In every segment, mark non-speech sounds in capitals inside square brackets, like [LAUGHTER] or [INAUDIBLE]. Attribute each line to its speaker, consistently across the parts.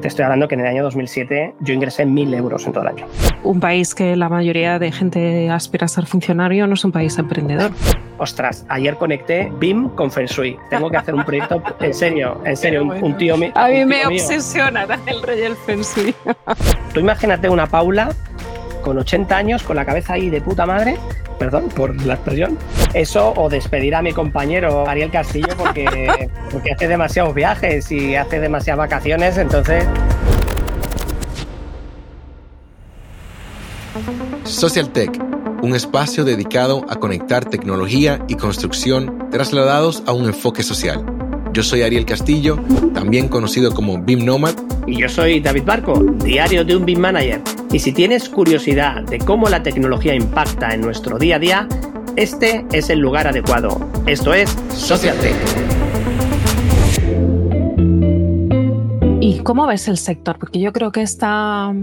Speaker 1: Te estoy hablando que en el año 2007 yo ingresé mil euros en todo el año.
Speaker 2: Un país que la mayoría de gente aspira a ser funcionario no es un país emprendedor.
Speaker 1: Ostras, ayer conecté BIM con Feng Shui. Tengo que hacer un proyecto, [LAUGHS] en serio, en serio, un, tío mío.
Speaker 2: A mí me obsesiona el rey del Feng Shui.
Speaker 1: Tú imagínate una Paula con 80 años, con la cabeza ahí de puta madre, perdón por la expresión, eso o despedir a mi compañero Ariel Castillo porque, [LAUGHS] porque hace demasiados viajes y hace demasiadas vacaciones, entonces...
Speaker 3: Social Tech, un espacio dedicado a conectar tecnología y construcción trasladados a un enfoque social. Yo soy Ariel Castillo, también conocido como BIM Nomad.
Speaker 1: Y yo soy David Barco, diario de un BIM Manager. Y si tienes curiosidad de cómo la tecnología impacta en nuestro día a día, este es el lugar adecuado. Esto es Social Tech.
Speaker 2: ¿Y cómo ves el sector? Porque yo creo que esta,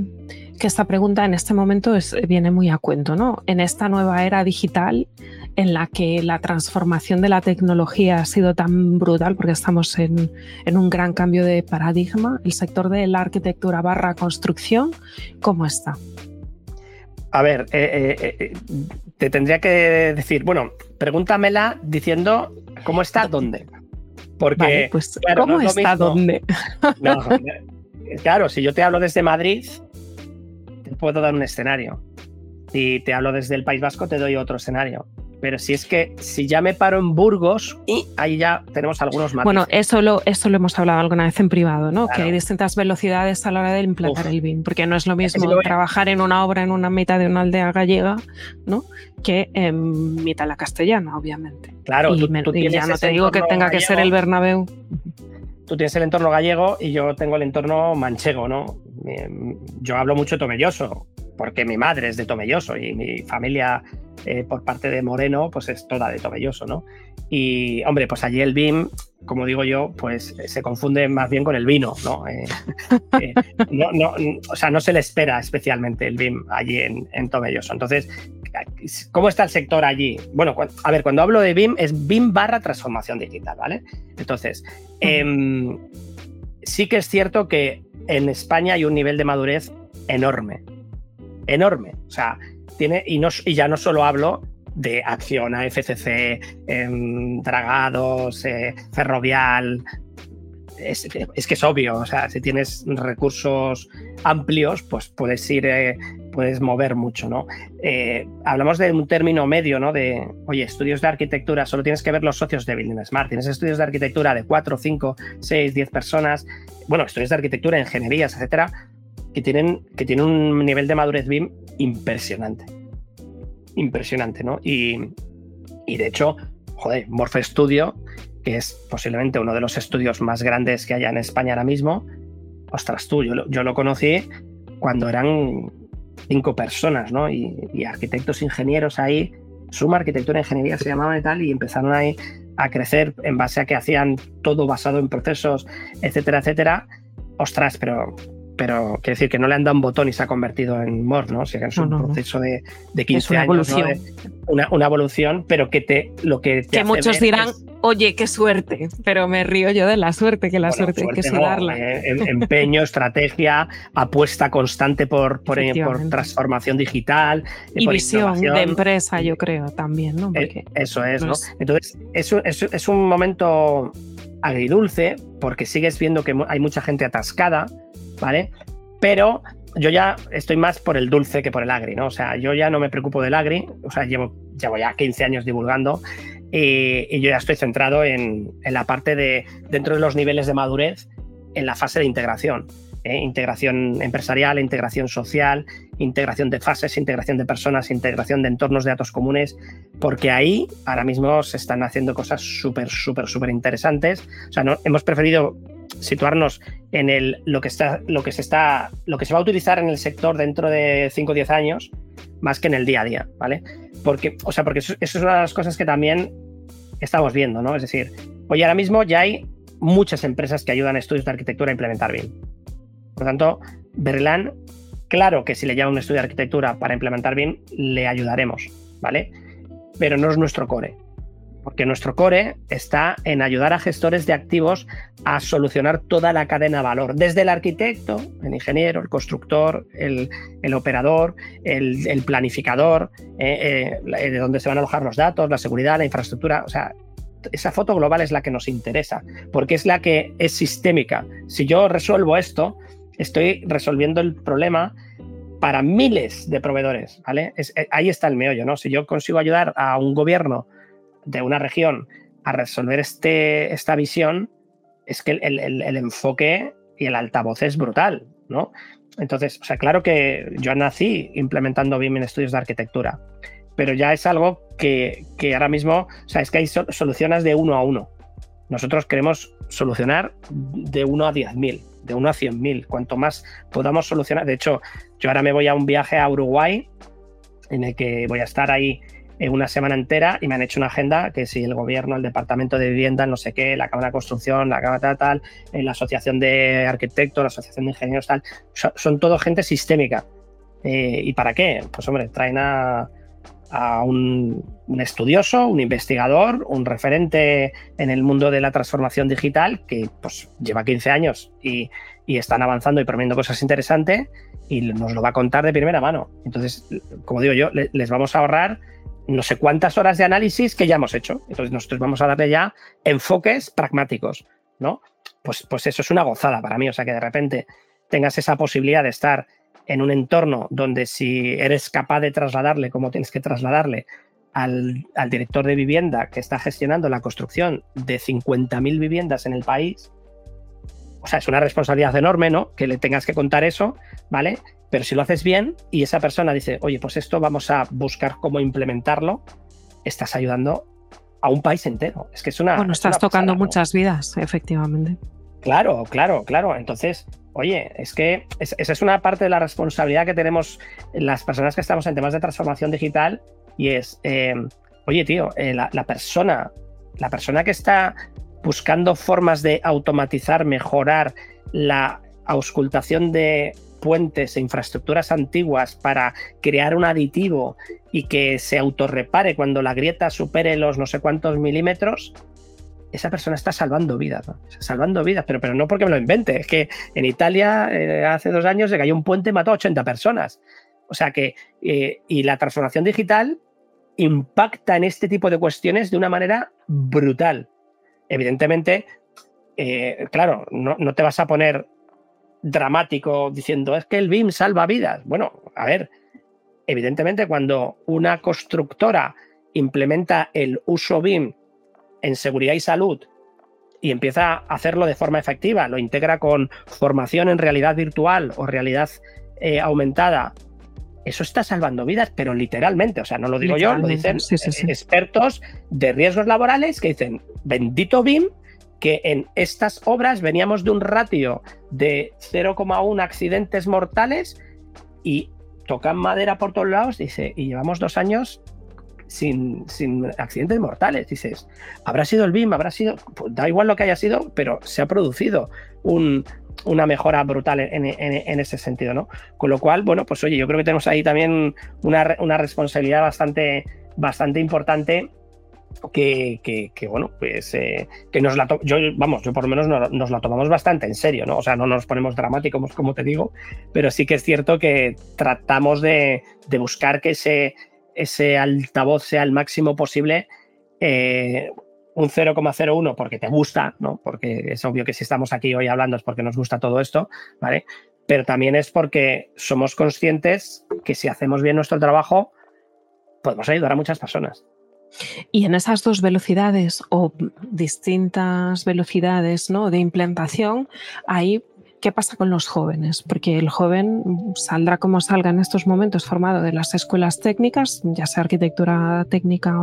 Speaker 2: que esta pregunta en este momento viene muy a cuento, ¿no? En esta nueva era digital en la que la transformación de la tecnología ha sido tan brutal, porque estamos en, un gran cambio de paradigma, el sector de la arquitectura barra construcción, ¿cómo está?
Speaker 1: A ver, eh, eh, eh, te tendría que decir, bueno, pregúntamela diciendo cómo está dónde. Porque,
Speaker 2: pues, ¿cómo está dónde?
Speaker 1: claro, si yo te hablo desde Madrid, puedo dar un escenario. Si te hablo desde el País Vasco, te doy otro escenario. Pero si es que si ya me paro en Burgos, y ahí ya tenemos algunos matices.
Speaker 2: Bueno, eso lo, eso lo hemos hablado alguna vez en privado, ¿no? Que hay distintas velocidades a la hora de implantar el BIM, porque no es lo mismo trabajar en una obra en una mitad de una aldea gallega, ¿no? Que en mitad de la castellana, obviamente.
Speaker 1: Claro,
Speaker 2: y, tú, ya no te digo que tenga que ser el Bernabéu.
Speaker 1: Tú tienes el entorno gallego y yo tengo el entorno manchego, ¿no? Yo hablo mucho tomelloso, porque mi madre es de Tomelloso y mi familia eh, por parte de Moreno pues es toda de Tomelloso, ¿no? Y hombre, pues allí el BIM, como digo yo, pues se confunde más bien con el vino, ¿no? Eh, [LAUGHS] eh, no, o sea, no se le espera especialmente el BIM allí en, en, Tomelloso. Entonces, ¿cómo está el sector allí? Bueno, a ver, cuando hablo de BIM es BIM barra transformación digital, ¿vale? Entonces, em, sí que es cierto que en España hay un nivel de madurez enorme enorme. O sea, tiene, y, ya no solo hablo de acción a FCC, em, Dragados, eh, Ferrovial. Es, que es obvio, o sea, si tienes recursos amplios, pues puedes ir, eh, puedes mover mucho, ¿no? Eh, hablamos de un término medio, ¿no? De, oye, estudios de arquitectura, solo tienes que ver los socios de Building Smart. Tienes estudios de arquitectura de 4, 5, 6, 10 personas, bueno, estudios de arquitectura, ingenierías, etcétera, que tienen, que tienen un nivel de madurez BIM impresionante. Impresionante, ¿no? Y, de hecho, joder, Morphe Studio, que es posiblemente uno de los estudios más grandes que haya en España ahora mismo, ostras tú, yo, yo lo conocí cuando eran cinco personas, ¿no? Y, arquitectos, ingenieros ahí, Suma Arquitectura e Ingeniería se llamaban y tal, y empezaron ahí a crecer en base a que hacían todo basado en procesos, etcétera, etcétera. Ostras, pero pero quiere decir que no le han dado un botón y se ha convertido en Mor, ¿no? O sea, que es un proceso de, de 15
Speaker 2: una
Speaker 1: años.
Speaker 2: Evolución.
Speaker 1: Una, una, evolución, pero que te lo que te
Speaker 2: Que muchos dirán, oye, qué suerte, pero me río yo de la suerte, que la suerte, hay que sudarla.
Speaker 1: Eh, empeño, estrategia, apuesta constante por, por, por transformación digital.
Speaker 2: Y visión de empresa, yo creo, también, ¿no?
Speaker 1: Eh, eso es, ¿no? Entonces, eso, es un momento agridulce porque sigues viendo que hay mucha gente atascada, ¿vale? Pero yo ya estoy más por el dulce que por el agri, ¿no? O sea, yo ya no me preocupo del agri, o sea, llevo, llevo ya 15 años divulgando y, yo ya estoy centrado en, la parte de, dentro de los niveles de madurez, en la fase de integración. ¿eh? integración empresarial, integración social, integración de fases, integración de personas, integración de entornos de datos comunes, porque ahí ahora mismo se están haciendo cosas súper, súper, súper interesantes. O sea, no, hemos preferido situarnos en el, lo, que está, lo, que se está, lo que se va a utilizar en el sector dentro de 5 o 10 años, más que en el día a día, ¿vale? Porque, o sea, porque eso, es una de las cosas que también estamos viendo, ¿no? Es decir, hoy ahora mismo ya hay muchas empresas que ayudan a estudios de arquitectura a implementar BIM. Por lo tanto, Berlán, claro que si le llama un estudio de arquitectura para implementar BIM, le ayudaremos, ¿vale? Pero no es nuestro core. Porque nuestro core está en ayudar a gestores de activos a solucionar toda la cadena de valor, desde el arquitecto, el ingeniero, el constructor, el, operador, el, planificador, eh, eh, de dónde se van a alojar los datos, la seguridad, la infraestructura, o sea, esa foto global es la que nos interesa, porque es la que es sistémica. Si yo resuelvo esto, estoy resolviendo el problema para miles de proveedores, ¿vale? Eh, ahí está el meollo, ¿no? Si yo consigo ayudar a un gobierno de una región a resolver este, esta visión, es que el, enfoque y el altavoz es brutal, ¿no? Entonces, o sea, claro que yo nací implementando BIM en estudios de arquitectura, pero ya es algo que, ahora mismo, o sea, es que hay soluciones de uno a uno. Nosotros queremos solucionar de uno a diez mil, de uno a cien mil. Cuanto más podamos solucionar, de hecho, yo ahora me voy a un viaje a Uruguay en el que voy a estar ahí una semana entera y me han hecho una agenda que si el gobierno, el departamento de vivienda, no sé qué, la Cámara de Construcción, la Cámara tal, tal, eh, la Asociación de Arquitectos, la Asociación de Ingenieros, tal, son, todo gente sistémica. Eh, ¿Y para qué? Pues hombre, traen a, un, estudioso, un investigador, un referente en el mundo de la transformación digital que pues lleva 15 años y, están avanzando y promoviendo cosas interesantes y nos lo va a contar de primera mano. Entonces, como digo yo, les vamos a ahorrar no sé cuántas horas de análisis que ya hemos hecho. Entonces nosotros vamos a darle ya enfoques pragmáticos, ¿no? Pues, pues eso es una gozada para mí, o sea que de repente tengas esa posibilidad de estar en un entorno donde si eres capaz de trasladarle como tienes que trasladarle al, al director de vivienda que está gestionando la construcción de 50.000 viviendas en el país, o sea, es una responsabilidad enorme, ¿no? Que le tengas que contar eso, ¿vale? Pero si lo haces bien y esa persona dice, oye, pues esto vamos a buscar cómo implementarlo, estás ayudando a un país entero. Es que es una.
Speaker 2: Bueno, estás tocando muchas vidas, efectivamente.
Speaker 1: Claro, claro, claro. Entonces, oye, es que esa es una parte de la responsabilidad que tenemos las personas que estamos en temas de transformación digital y es, eh, oye, tío, eh, la, la, persona, la persona que está buscando formas de automatizar, mejorar la auscultación de puentes e infraestructuras antiguas para crear un aditivo y que se autorrepare cuando la grieta supere los no sé cuántos milímetros, esa persona está salvando vidas, salvando vidas, pero, pero no porque me lo invente, es que en Italia eh, hace dos años se cayó un puente y mató a 80 personas. O sea que, eh, y la transformación digital impacta en este tipo de cuestiones de una manera brutal. Evidentemente, eh, claro, no, no te vas a poner dramático diciendo es que el BIM salva vidas. Bueno, a ver, evidentemente cuando una constructora implementa el uso BIM en seguridad y salud y empieza a hacerlo de forma efectiva, lo integra con formación en realidad virtual o realidad eh, aumentada, eso está salvando vidas, pero literalmente, o sea, no lo digo yo, lo dicen expertos de riesgos laborales que dicen, bendito BIM, que en estas obras veníamos de un ratio de 0,1 accidentes mortales y tocan madera por todos lados, dice, y llevamos dos años sin, sin accidentes mortales. Dices, habrá sido el BIM, habrá sido, pues da igual lo que haya sido, pero se ha producido una mejora brutal en, ese sentido, ¿no? Con lo cual, bueno, pues oye, yo creo que tenemos ahí también una, una responsabilidad bastante, bastante importante que, bueno, pues eh, que nos la yo, vamos, yo por lo menos nos la tomamos bastante en serio, ¿no? O sea, no nos ponemos dramáticos, como te digo, pero sí que es cierto que tratamos de, buscar que ese, ese altavoz sea el máximo posible. Eh, un 0,01 porque te gusta, ¿no? Porque es obvio que si estamos aquí hoy hablando es porque nos gusta todo esto, ¿vale? Pero también es porque somos conscientes que si hacemos bien nuestro trabajo, podemos ayudar a muchas personas.
Speaker 2: Y en esas dos velocidades o distintas velocidades ¿no? de implantación, ahí ¿Qué pasa con los jóvenes? Porque el joven saldrá como salga en estos momentos formado de las escuelas técnicas, ya sea arquitectura técnica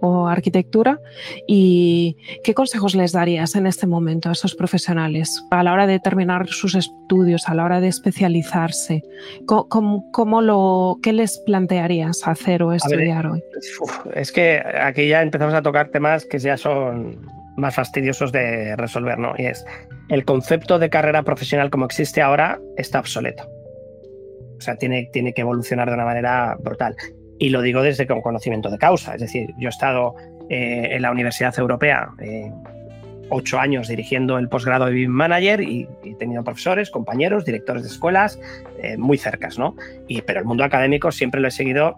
Speaker 2: o, arquitectura. ¿Y qué consejos les darías en este momento a esos profesionales a la hora de terminar sus estudios, a la hora de especializarse? ¿Cómo, lo, ¿Qué les plantearías hacer o estudiar hoy?
Speaker 1: Es que aquí ya empezamos a tocar temas que ya son más fastidiosos de resolver, ¿no? Y es el concepto de carrera profesional como existe ahora está obsoleto. O sea, tiene, tiene que evolucionar de una manera brutal. Y lo digo desde con conocimiento de causa. Es decir, yo he estado eh, en la Universidad Europea ocho años dirigiendo el posgrado de BIM Manager y, he tenido profesores, compañeros, directores de escuelas muy cercas, ¿no? Y, pero el mundo académico siempre lo he seguido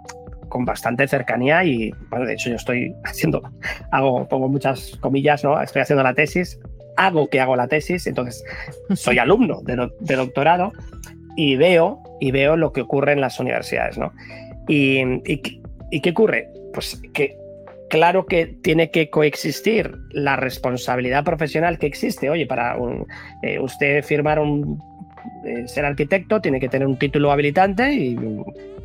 Speaker 1: con bastante cercanía y, bueno, de hecho yo estoy [LAUGHS] haciendo, hago, pongo muchas comillas, ¿no? Estoy haciendo la tesis, hago que hago la tesis, entonces [LAUGHS] soy alumno de, de doctorado y veo, y veo lo que ocurre en las universidades, ¿no? Y, y, qué ocurre? Pues que claro que tiene que coexistir la responsabilidad profesional que existe. Oye, para eh, usted firmar un ser arquitecto tiene que tener un título habilitante y,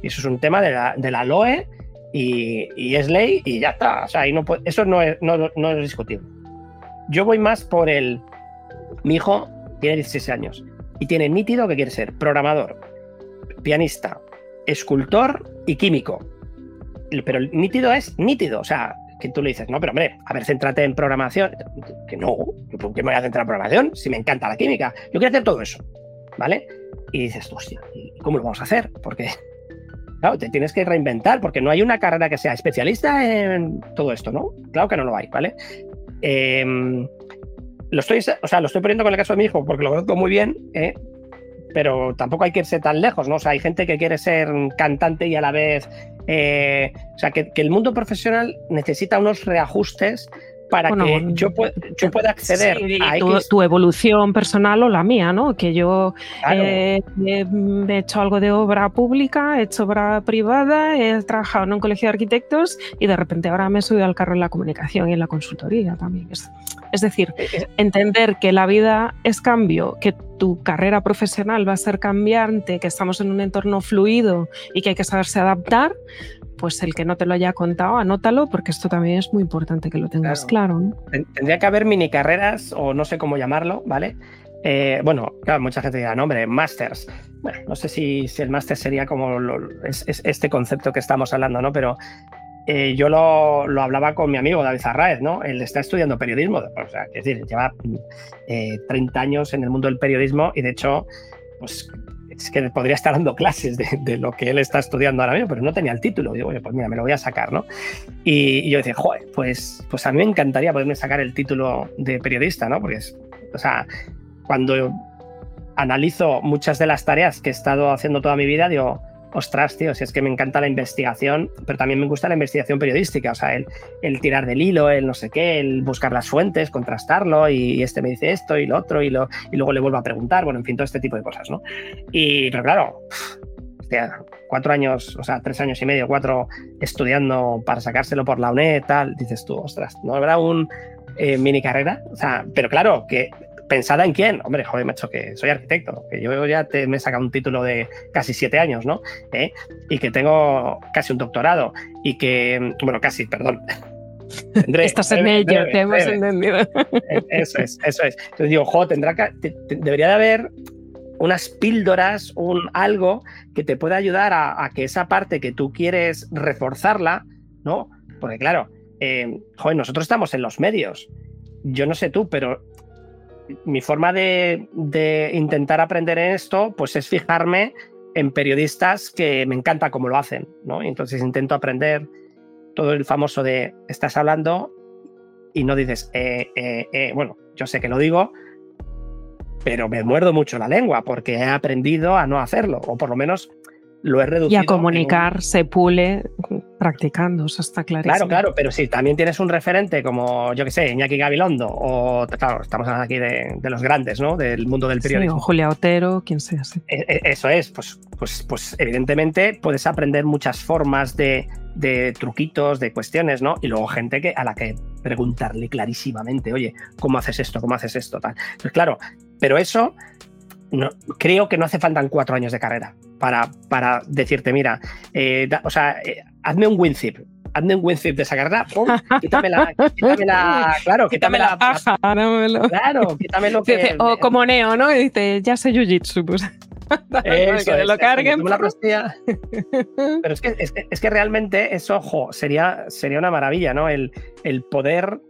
Speaker 1: eso es un tema de la, de LOE y, es ley y ya está. O sea, eso no es, no es discutible. Yo voy más por el... Mi hijo tiene 16 años y tiene nítido que quiere ser programador, pianista, escultor y químico. Pero el nítido es nítido, o sea, que tú le dices, no, pero hombre, a ver, céntrate en programación. Que no, ¿por qué me voy a centrar en programación? Si me encanta la química. Yo quiero hacer todo eso, ¿vale? Y dices, hostia, ¿y cómo lo vamos a hacer? Porque, claro, te tienes que reinventar, porque no hay una carrera que sea especialista en todo esto, ¿no? Claro que no lo hay, ¿vale? Em, lo estoy, o sea, lo estoy poniendo con el caso de mi hijo porque lo conozco muy bien, ¿eh? pero tampoco hay que irse tan lejos, ¿no? O sea, hay gente que quiere ser cantante y a la vez. Eh, o sea, que, el mundo profesional necesita unos reajustes para que yo, yo, pueda acceder
Speaker 2: a tu, evolución personal o la mía, ¿no? Que yo eh, he hecho algo de obra pública, he hecho obra privada, he trabajado en un colegio de arquitectos y de repente ahora me he subido al carro en la comunicación y en la consultoría también. Es, decir, eh, eh. entender que la vida es cambio, que tu carrera profesional va a ser cambiante, que estamos en un entorno fluido y que hay que saberse adaptar, pues el que no te lo haya contado, anótalo, porque esto también es muy importante que lo tengas claro.
Speaker 1: Tendría que haber mini carreras, o no sé cómo llamarlo, ¿vale? Eh, bueno, claro, mucha gente dirá, no, hombre, masters. Bueno, no sé si, si el máster sería como es, este concepto que estamos hablando, ¿no? Pero eh, yo lo, lo, hablaba con mi amigo David Arraez, ¿no? Él está estudiando periodismo, o sea, es decir, lleva 30 eh, años en el mundo del periodismo y de hecho, pues es que podría estar dando clases de, lo que él está estudiando ahora mismo, pero no tenía el título. Digo, pues mira, me lo voy a sacar, ¿no? Y, yo decía, joder, pues, pues a mí me encantaría poderme sacar el título de periodista, ¿no? Porque, es, o sea, cuando analizo muchas de las tareas que he estado haciendo toda mi vida, digo, ostras, tío, si es que me encanta la investigación, pero también me gusta la investigación periodística, o sea, el, tirar del hilo, el no sé qué, el buscar las fuentes, contrastarlo, y, este me dice esto y lo otro, y luego le vuelvo a preguntar, bueno, en fin, todo este tipo de cosas, ¿no? Y, pero claro, cuatro años, o sea, tres años y medio, cuatro estudiando para sacárselo por la UNED, tal, dices tú, ostras, ¿no habrá un eh, mini carrera? O sea, pero claro, que pensada en quién. Hombre, joder, macho, que soy arquitecto, que yo ya te, me he sacado un título de casi siete años, ¿no? ¿Eh? Y que tengo casi un doctorado y que, bueno, casi, perdón. [LAUGHS]
Speaker 2: Estás en ello, te hemos entendido.
Speaker 1: Eh, eso es, eso es. Entonces digo, jo, tendrá que, debería de haber unas píldoras, un algo que te pueda ayudar a, que esa parte que tú quieres reforzarla, ¿no? Porque claro, eh, joder, nosotros estamos en los medios. Yo no sé tú, pero mi forma de, intentar aprender en esto, pues es fijarme en periodistas que me encanta cómo lo hacen, ¿no? entonces intento aprender todo el famoso de estás hablando y no dices, eh, eh, eh, bueno, yo sé que lo digo, pero me muerdo mucho la lengua porque he aprendido a no hacerlo, o por lo menos lo he reducido.
Speaker 2: Y a comunicar se pule practicando, eso está clarísimo.
Speaker 1: Claro, claro, pero si también tienes un referente como, yo que sé, Iñaki Gabilondo, o claro, estamos hablando aquí de, los grandes, ¿no? Del mundo del periodismo.
Speaker 2: o Julia Otero, quien sea.
Speaker 1: E, e, eso es, pues, pues, pues evidentemente puedes aprender muchas formas de, truquitos, de cuestiones, ¿no? Y luego gente que, a la que preguntarle clarísimamente, oye, ¿cómo haces esto? ¿Cómo haces esto? Tal. Pues claro, pero eso no, creo que no hace falta cuatro años de carrera para, para decirte, mira, eh, o sea, eh, hazme un WinZip, hazme un WinZip de esa carrera, quítame la, quítame la, claro, quítame, la,
Speaker 2: paja,
Speaker 1: claro, quítame lo que...
Speaker 2: o como Neo, ¿no? Y dice, ya sé Jiu-Jitsu, pues. [LAUGHS]
Speaker 1: Eso, que lo carguen. La [LAUGHS] Pero es que, es que, realmente eso, ojo, sería, sería una maravilla, ¿no? El, el poder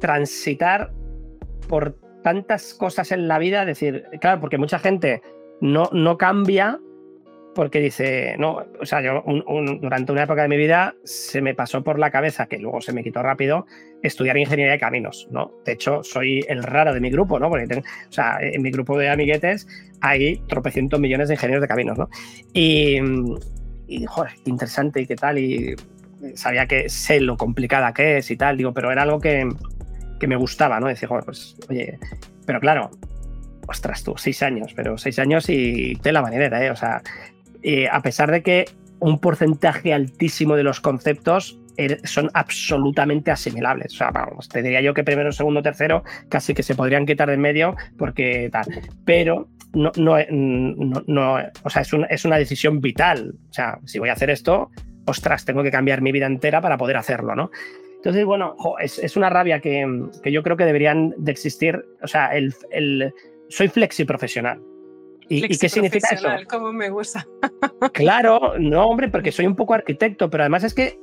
Speaker 1: transitar por tantas cosas en la vida, decir, claro, porque mucha gente no, no cambia porque dice, no, o sea, yo durante una época de mi vida se me pasó por la cabeza, que luego se me quitó rápido, estudiar ingeniería de caminos, ¿no? De hecho, soy el raro de mi grupo, ¿no? Porque, o sea, en mi grupo de amiguetes hay tropecientos millones de ingenieros de caminos, ¿no? Y, y joder, qué interesante y qué tal, y sabía que sé lo complicada que es y tal, digo, pero era algo que, que me gustaba, ¿no? Decir, joder, pues, oye, pero claro, ostras tú, seis años, pero seis años y de la manera, ¿eh? O sea, a pesar de que un porcentaje altísimo de los conceptos er, son absolutamente asimilables. O sea, vamos, te diría yo que primero, segundo, tercero casi que se podrían quitar de en medio porque tal. Pero no, no, no, o sea, es, es una decisión vital. O sea, si voy a hacer esto, ostras, tengo que cambiar mi vida entera para poder hacerlo, ¿no? Entonces, bueno, es, es, una rabia que, que, yo creo que deberían de existir. O sea, el, el soy flexi profesional. ¿Y, qué significa eso?
Speaker 2: Como me gusta. [LAUGHS]
Speaker 1: claro, no, hombre, porque soy un poco arquitecto, pero además es que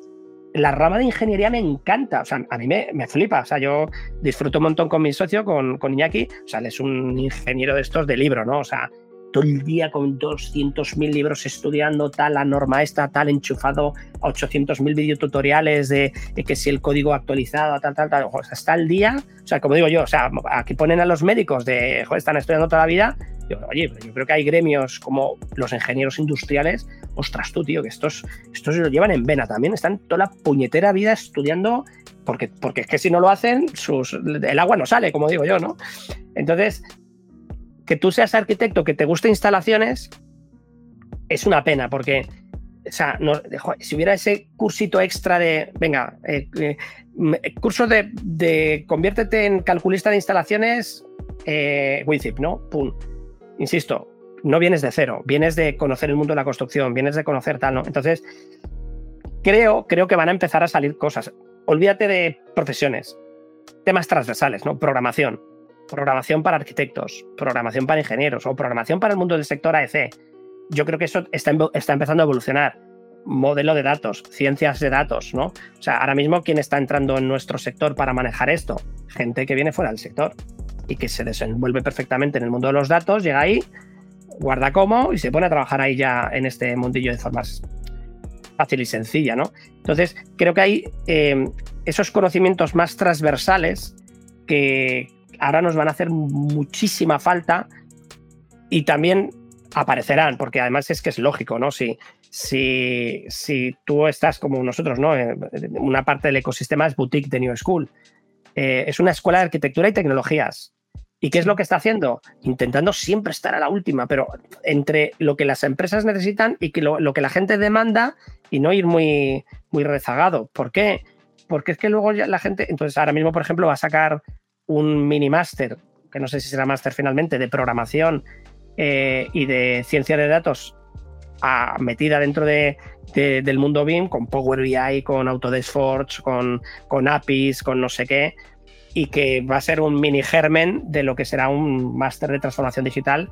Speaker 1: la rama de ingeniería me encanta. O sea, a mí me, me flipa. O sea, yo disfruto un montón con mi socio, con, con Iñaki. O sea, él es un ingeniero de estos de libro, ¿no? O sea, todo el día con 200.000 libros estudiando tal, la norma esta, tal, enchufado a 800.000 videotutoriales de, de, que si el código actualizado, tal, tal, tal. O sea, está el día, o sea, como digo yo, o sea, aquí ponen a los médicos de, joder, están estudiando toda la vida. Yo, oye, yo creo que hay gremios como los ingenieros industriales, ostras tú, tío, que estos, estos lo llevan en vena también, están toda la puñetera vida estudiando, porque, porque es que si no lo hacen, sus, el agua no sale, como digo yo, ¿no? Entonces, que tú seas arquitecto, que te guste instalaciones, es una pena, porque o sea, si hubiera ese cursito extra de, venga, eh, eh, curso de, conviértete en calculista de instalaciones, eh, WINZIP, ¿no? Pum. Insisto, no vienes de cero, vienes de conocer el mundo de la construcción, vienes de conocer tal, ¿no? Entonces, creo, creo que van a empezar a salir cosas. Olvídate de profesiones, temas transversales, ¿no? Programación programación para arquitectos, programación para ingenieros o programación para el mundo del sector AEC. Yo creo que eso está, empezando a evolucionar. Modelo de datos, ciencias de datos, ¿no? O sea, ahora mismo, ¿quién está entrando en nuestro sector para manejar esto? Gente que viene fuera del sector y que se desenvuelve perfectamente en el mundo de los datos, llega ahí, guarda como y se pone a trabajar ahí ya en este mundillo de forma fácil y sencilla, ¿no? Entonces, creo que hay eh, esos conocimientos más transversales que, ahora nos van a hacer muchísima falta y también aparecerán, porque además es que es lógico, ¿no? Si, si, si tú estás como nosotros, ¿no? Eh, una parte del ecosistema es Boutique de New School. Eh, es una escuela de arquitectura y tecnologías. ¿Y qué es lo que está haciendo? Intentando siempre estar a la última, pero entre lo que las empresas necesitan y que lo, que la gente demanda y no ir muy, muy rezagado. ¿Por qué? Porque es que luego ya la gente, entonces ahora mismo, por ejemplo, va a sacar un mini máster, que no sé si será máster finalmente, de programación eh, y de ciencia de datos a, metida dentro de, del mundo BIM, con Power BI, con Autodesk Forge, con, APIs, con no sé qué, y que va a ser un mini germen de lo que será un máster de transformación digital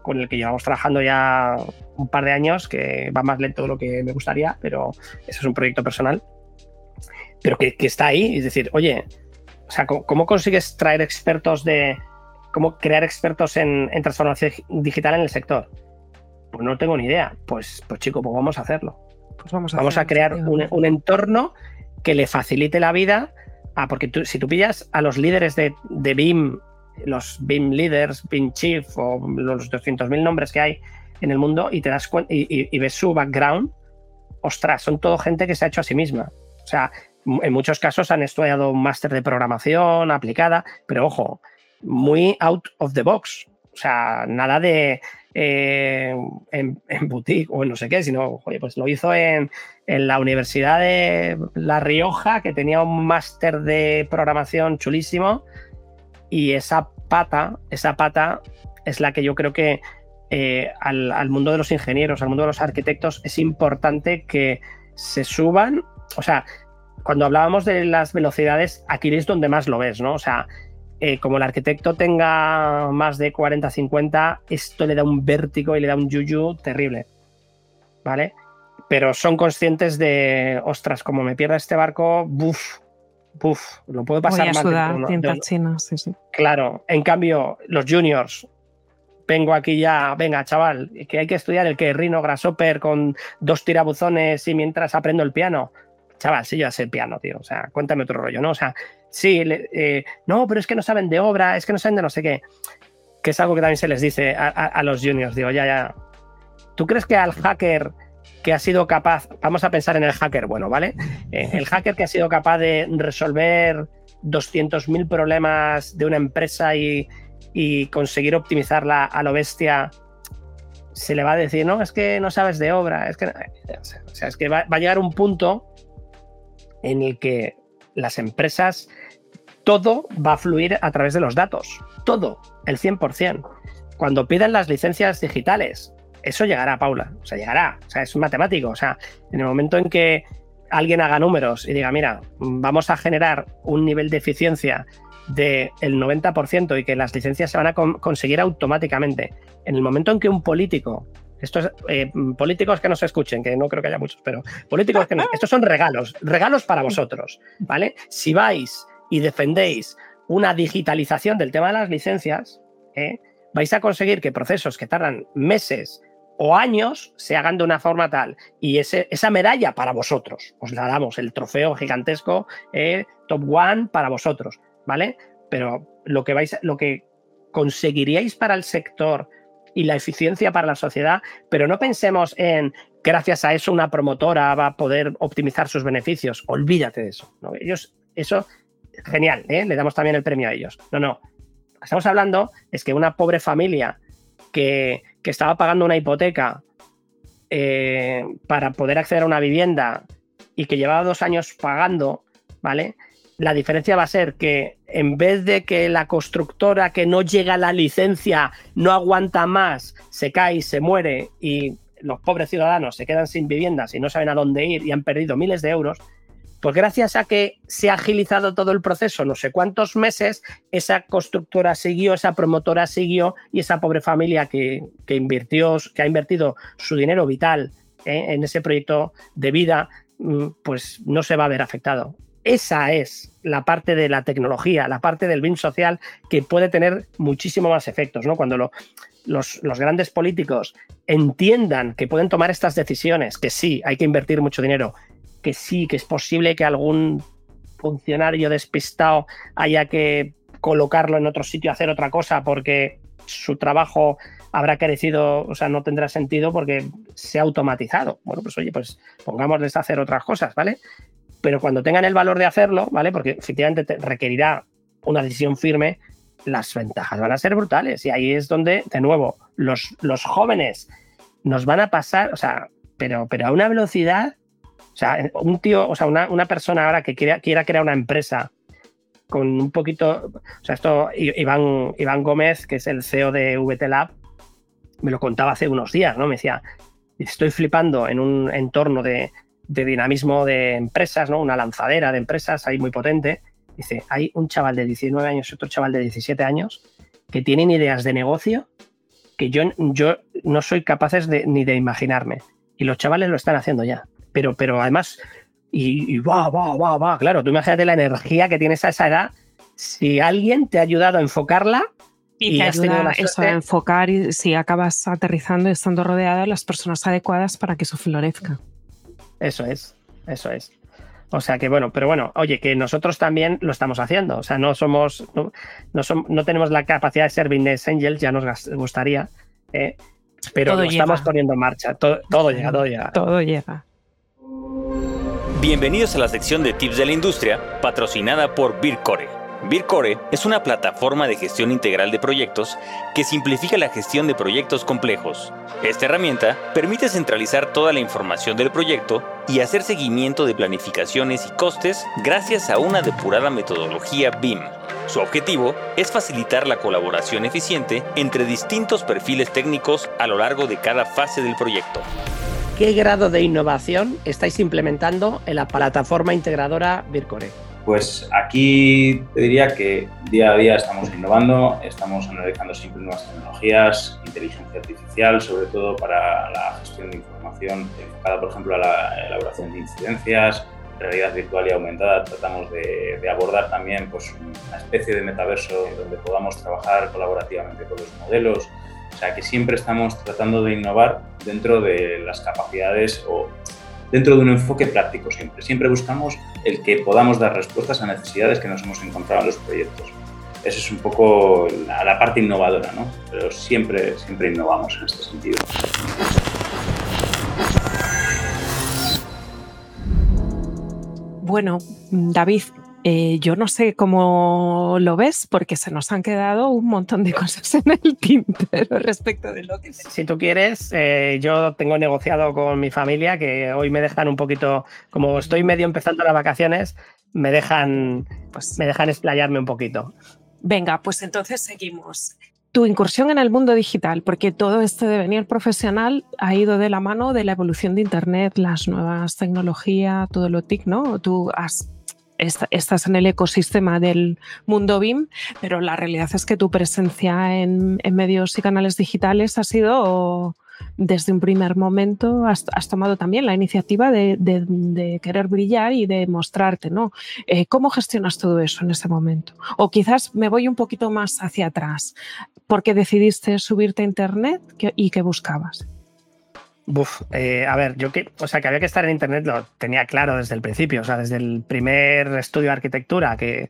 Speaker 1: con el que llevamos trabajando ya un par de años, que va más lento de lo que me gustaría, pero eso es un proyecto personal. Pero que, que está ahí, es decir, oye, o sea, ¿cómo, consigues traer expertos de. cómo crear expertos en, transformación digital en el sector? Pues no tengo ni idea. Pues, pues chico, pues vamos a hacerlo. Pues vamos a, vamos a crear un, entorno que le facilite la vida. Ah, porque tú, si tú pillas a los líderes de, de BIM, los BIM leaders, BIM chief o los 200.000 nombres que hay en el mundo y te das y, y, ves su background, ostras, son todo gente que se ha hecho a sí misma. O sea, en muchos casos han estudiado un máster de programación aplicada, pero ojo, muy out of the box. O sea, nada de eh, en, boutique o en no sé qué, sino, oye, pues lo hizo en, en, la Universidad de La Rioja, que tenía un máster de programación chulísimo. Y esa pata, esa pata es la que yo creo que eh, al, al mundo de los ingenieros, al mundo de los arquitectos, es importante que se suban. O sea, cuando hablábamos de las velocidades, aquí es donde más lo ves, ¿no? O sea, eh, como el arquitecto tenga más de 40, 50, esto le da un vértigo y le da un yuyu terrible, ¿vale? Pero son conscientes de, ostras, como me pierda este barco, buf, buf, lo puedo pasar
Speaker 2: Voy a sudar, sí, sí.
Speaker 1: Claro, en cambio, los juniors, vengo aquí ya, venga, chaval, que hay que estudiar el que Rino Grasshopper con dos tirabuzones y mientras aprendo el piano. Chaval, sí, yo sé el piano, tío. O sea, cuéntame otro rollo, ¿no? O sea, sí, eh, no, pero es que no saben de obra, es que no saben de no sé qué. Que es algo que también se les dice a, los juniors. Digo, ya, ya. ¿Tú crees que al hacker que ha sido capaz, vamos a pensar en el hacker bueno, ¿vale? Eh, el hacker que ha sido capaz de resolver 200.000 problemas de una empresa y, y conseguir optimizarla a lo bestia, se le va a decir, no, es que no sabes de obra, es que, o sea, es que va, a llegar un punto en el que las empresas, todo va a fluir a través de los datos, todo, el 100%. Cuando pidan las licencias digitales, eso llegará, Paula, o sea, llegará, o sea, es matemático, o sea, en el momento en que alguien haga números y diga, mira, vamos a generar un nivel de eficiencia del 90% y que las licencias se van a conseguir automáticamente. En el momento en que un político, estos eh, políticos que nos escuchen, que no creo que haya muchos, pero políticos que estos son regalos, regalos para vosotros, ¿vale? Si vais y defendéis una digitalización del tema de las licencias, ¿eh? vais a conseguir que procesos que tardan meses o años se hagan de una forma tal. Y ese, esa medalla para vosotros, os la damos, el trofeo gigantesco eh, Top One para vosotros. ¿vale? Pero lo que vais, lo que conseguiríais para el sector y la eficiencia para la sociedad, pero no pensemos en gracias a eso una promotora va a poder optimizar sus beneficios. Olvídate de eso. Ellos, eso, genial, ¿eh? le damos también el premio a ellos. No, no. Estamos hablando es que una pobre familia que, estaba pagando una hipoteca eh, para poder acceder a una vivienda y que llevaba dos años pagando, ¿vale? La diferencia va a ser que en vez de que la constructora que no llega a la licencia no aguanta más, se cae y se muere y los pobres ciudadanos se quedan sin viviendas y no saben a dónde ir y han perdido miles de euros, pues gracias a que se ha agilizado todo el proceso, no sé cuántos meses, esa constructora siguió, esa promotora siguió y esa pobre familia que, invirtió, que ha invertido su dinero vital ¿eh? en ese proyecto de vida, mm, pues no se va a ver afectado. Esa es la parte de la tecnología, la parte del BIM social que puede tener muchísimo más efectos, ¿no? Cuando los, grandes políticos entiendan que pueden tomar estas decisiones, que sí, hay que invertir mucho dinero, que sí, que es posible que algún funcionario despistado haya que colocarlo en otro sitio, hacer otra cosa, porque su trabajo habrá carecido, o sea, no tendrá sentido porque se ha automatizado. Bueno, pues oye, pues pongámosles a hacer otras cosas, ¿vale? Pero cuando tengan el valor de hacerlo, ¿vale? Porque efectivamente te requerirá una decisión firme, las ventajas van a ser brutales. Y ahí es donde, de nuevo, los, los jóvenes nos van a pasar, o sea, pero, pero a una velocidad, o sea, un tío, o sea, una, una persona ahora que quiera, quiera crear una empresa con un poquito, o sea, esto Iván, Iván Gómez, que es el CEO de VT Lab, me lo contaba hace unos días, ¿no? Me decía, estoy flipando en un entorno de, de dinamismo de empresas, ¿no? Una lanzadera de empresas ahí muy potente. Dice, hay un chaval de 19 años y otro chaval de 17 años que tienen ideas de negocio que yo, yo no soy capaces de, ni de imaginarme. Y los chavales lo están haciendo ya. Pero, pero además, y, va, va, va, va. Claro, tú imagínate la energía que tienes a esa edad. Si alguien te ha ayudado a enfocarla,
Speaker 2: y, te ayuda eso a enfocar y si acabas aterrizando y estando rodeada de las personas adecuadas para que eso florezca.
Speaker 1: Eso es, eso es. O sea que bueno, pero bueno, oye, que nosotros también lo estamos haciendo. O sea, no somos, no, no, tenemos la capacidad de ser business angels, ya nos gustaría, ¿eh? pero lo estamos poniendo en marcha. Todo, llega, todo llega.
Speaker 2: Todo llega.
Speaker 4: Bienvenidos a la sección de tips de la industria, patrocinada por Bircore. Bircore es una plataforma de gestión integral de proyectos que simplifica la gestión de proyectos complejos. Esta herramienta permite centralizar toda la información del proyecto y hacer seguimiento de planificaciones y costes gracias a una depurada metodología BIM. Su objetivo es facilitar la colaboración eficiente entre distintos perfiles técnicos a lo largo de cada fase del proyecto.
Speaker 1: ¿Qué grado de innovación estáis implementando en la plataforma integradora Bircore?
Speaker 5: Pues aquí te diría que día a día estamos innovando, estamos analizando siempre nuevas tecnologías, inteligencia artificial, sobre todo para la gestión de información enfocada, por ejemplo, a la elaboración de incidencias, realidad virtual y aumentada. Tratamos de, abordar también pues, una especie de metaverso donde podamos trabajar colaborativamente con los modelos O sea, que siempre estamos tratando de innovar dentro de las capacidades o dentro de un enfoque práctico siempre. Siempre buscamos el que podamos dar respuestas a necesidades que nos hemos encontrado en los proyectos. Esa es un poco la, parte innovadora, ¿no? Pero siempre, siempre innovamos en este sentido.
Speaker 2: Bueno, David, eh, yo no sé cómo lo ves porque se nos han quedado un montón de cosas en el tintero respecto de lo que...
Speaker 1: Si tú quieres, eh, yo tengo negociado con mi familia que hoy me dejan un poquito, como estoy medio empezando las vacaciones, me dejan, pues, me dejan explayarme un poquito.
Speaker 2: Venga, pues entonces seguimos tu incursión en el mundo digital, porque todo este devenir profesional ha ido de la mano de la evolución de Internet, las nuevas tecnologías, todo lo TIC, ¿no? Tú has, estás en el ecosistema del mundo BIM, pero la realidad es que tu presencia en, medios y canales digitales ha sido desde un primer momento has, tomado también la iniciativa de, querer brillar y de mostrarte, ¿no? Eh, ¿Cómo gestionas todo eso en ese momento? O quizás me voy un poquito más hacia atrás. ¿Por qué decidiste subirte a Internet y qué buscabas?
Speaker 1: Buf, eh, a ver, yo que, o sea, que había que estar en Internet lo tenía claro desde el principio, o sea, desde el primer estudio de arquitectura que,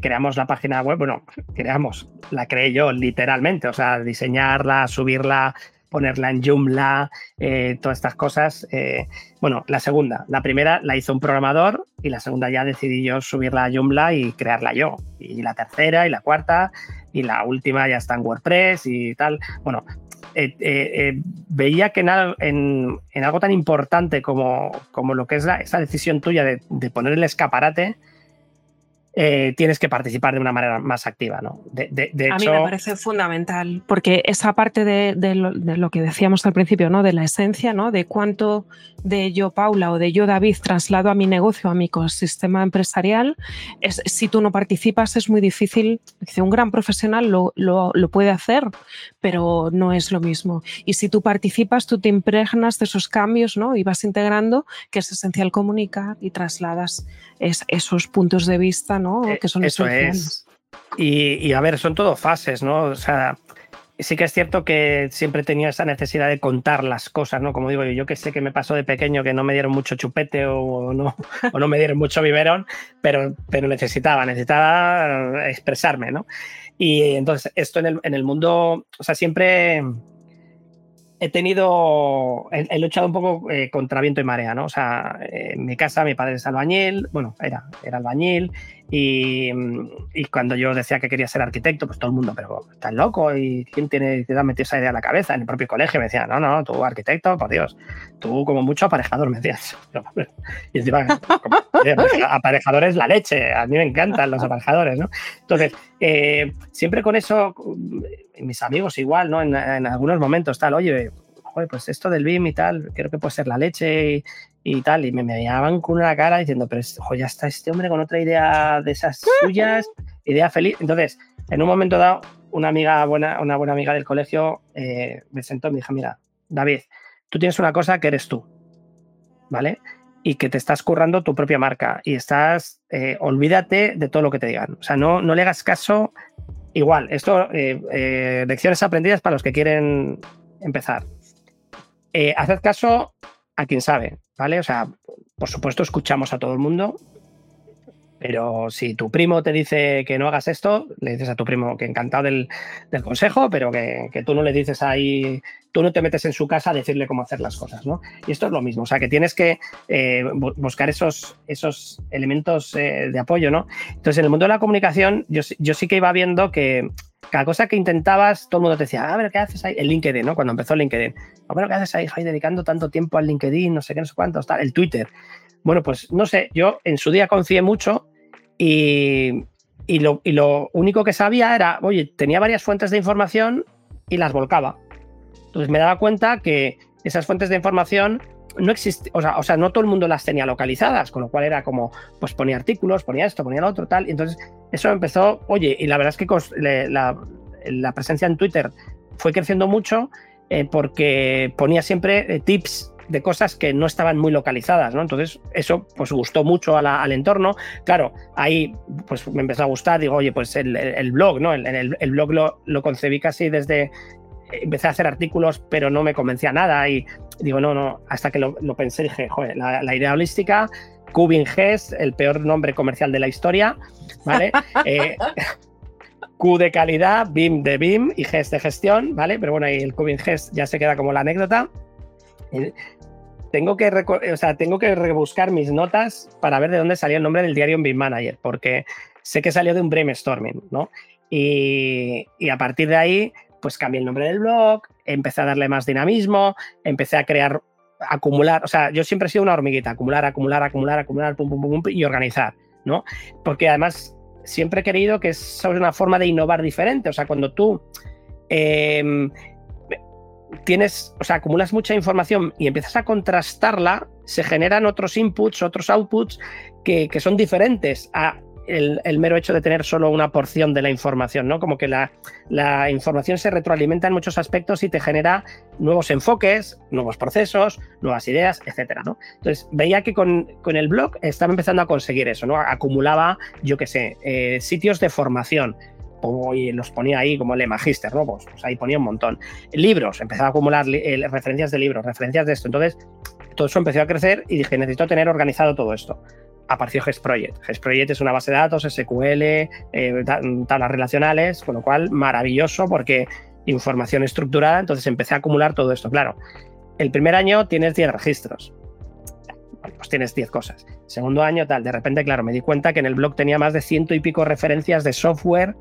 Speaker 1: creamos la página web, bueno, creamos, la creé yo literalmente, o sea, diseñarla, subirla, ponerla en Joomla, eh, todas estas cosas. Eh, bueno, la segunda, la primera la hizo un programador y la segunda ya decidí yo subirla a Joomla y crearla yo. Y la tercera y la cuarta y la última ya está en WordPress y tal. Bueno, eh, veía que en, algo tan importante como, como lo que es la, esa decisión tuya de poner el escaparate, eh, tienes que participar de una manera más activa. ¿no?
Speaker 2: De, a mí me parece fundamental, porque esa parte de, lo, que decíamos al principio, ¿no? de la esencia, ¿no? de cuánto de yo, Paula, o de yo, David, traslado a mi negocio, a mi ecosistema empresarial, es, si tú no participas es muy difícil. Un gran profesional lo, lo, lo puede hacer, pero no es lo mismo. Y si tú participas, tú te impregnas de esos cambios ¿no? y vas integrando, que es esencial comunicar y trasladas esos puntos de vista ¿no?
Speaker 1: Eh,
Speaker 2: que son
Speaker 1: Eso es. Y, a ver, son todo fases, ¿no? O sea, sí que es cierto que siempre he tenido esa necesidad de contar las cosas, ¿no? Como digo yo, yo que sé que me pasó de pequeño que no me dieron mucho chupete o no, o no me dieron mucho biberón, pero, pero necesitaba, necesitaba expresarme, ¿no? Y entonces esto en el, en el mundo, o sea, siempre he tenido, he, luchado un poco eh, contra viento y marea, ¿no? O sea, en mi casa mi padre es albañil, bueno, era, era albañil, y, y, cuando yo decía que quería ser arquitecto, pues todo el mundo, pero estás loco, ¿y quién tiene, te da metido esa idea a la cabeza? En el propio colegio me decía, no, no, tú arquitecto, por Dios, tú como mucho aparejador, me decías. [LAUGHS] Y encima, [LAUGHS] aparejador es la leche, a mí me encantan los aparejadores, ¿no? Entonces, eh, siempre con eso mis amigos igual, ¿no? En, algunos momentos tal, oye, pues esto del BIM y tal, creo que puede ser la leche y, tal, y me, me miraban con una cara diciendo, pero ojo, ya está este hombre con otra idea de esas [LAUGHS] suyas, idea feliz. Entonces, en un momento dado, una amiga buena, una buena amiga del colegio eh, me sentó y me dijo, mira, David, tú tienes una cosa que eres tú, ¿vale? Y que te estás currando tu propia marca y estás, eh, olvídate de todo lo que te digan. O sea, no, no le hagas caso igual, esto, eh, lecciones aprendidas para los que quieren empezar. Haced caso a quien sabe, ¿vale? O sea, por supuesto, escuchamos a todo el mundo, pero si tu primo te dice que no hagas esto, le dices a tu primo que encantado del, consejo, pero que, tú no le dices ahí, tú no te metes en su casa a decirle cómo hacer las cosas, ¿no? Y esto es lo mismo, o sea, que tienes que eh, buscar esos, esos elementos eh, de apoyo, ¿no? Entonces, en el mundo de la comunicación, yo, yo sí que iba viendo que cada cosa que intentabas, todo el mundo te decía, a ver, ¿qué haces ahí? El LinkedIn, ¿no? Cuando empezó LinkedIn. A ver, ¿qué haces ahí, dedicando tanto tiempo al LinkedIn, no sé qué, no sé cuántos, tal, el Twitter. Bueno, pues no sé, yo en su día confié mucho y, lo, único que sabía era, oye, tenía varias fuentes de información y las volcaba. Entonces me daba cuenta que esas fuentes de información no existían, o sea, no todo el mundo las tenía localizadas, con lo cual era como, pues ponía artículos, ponía esto, ponía lo otro, tal. Y entonces eso empezó, oye, y la verdad es que la, presencia en Twitter fue creciendo mucho eh, porque ponía siempre eh, tips de, cosas que no estaban muy localizadas, ¿no? Entonces, eso pues gustó mucho al entorno. Claro, ahí pues me empezó a gustar, digo, oye, pues el, blog, ¿no? El, el, blog lo, lo, concebí casi desde. Empecé a hacer artículos, pero no me convencía nada. Y digo, no, no, hasta que lo, pensé, dije, joder, la, idea holística, Cubing Gest, el peor nombre comercial de la historia, ¿vale? [LAUGHS] Eh, Q de calidad, BIM de BIM y GEST de gestión, ¿vale? Pero bueno, ahí el Cubing GEST ya se queda como la anécdota. Tengo que, o sea, tengo que rebuscar mis notas para ver de dónde salió el nombre del diario en BIM Manager, porque sé que salió de un brainstorming, ¿no? Y, y a partir de ahí, pues cambié el nombre del blog, empecé a darle más dinamismo, empecé a crear, acumular, o sea, yo siempre he sido una hormiguita, acumular, acumular, acumular, acumular, pum, pum, pum, pum y organizar, ¿no? Porque además siempre he querido que es una forma de innovar diferente. O sea, cuando tú em, tienes, o sea, acumulas mucha información y empiezas a contrastarla, se generan otros inputs, otros outputs que, que son diferentes a el, mero hecho de tener solo una porción de la información, ¿no? Como que la, información se retroalimenta en muchos aspectos y te genera nuevos enfoques, nuevos procesos, nuevas ideas, etcétera, ¿no? Entonces, veía que con, el blog estaba empezando a conseguir eso, ¿no? Acumulaba, yo qué sé, eh, sitios de formación, y los ponía ahí como el Magister, ¿no? Pues, pues, ahí ponía un montón. Libros, empezaba a acumular eh, referencias de libros, referencias de esto. Entonces, todo eso empezó a crecer y dije, necesito tener organizado todo esto apareció GESProject. GESProject es una base de datos, SQL, eh, tablas relacionales, con lo cual maravilloso porque información estructurada, entonces empecé a acumular todo esto. Claro, el primer año tienes 10 registros, pues tienes 10 cosas. Segundo año, tal, de repente, claro, me di cuenta que en el blog tenía más de ciento y pico referencias de software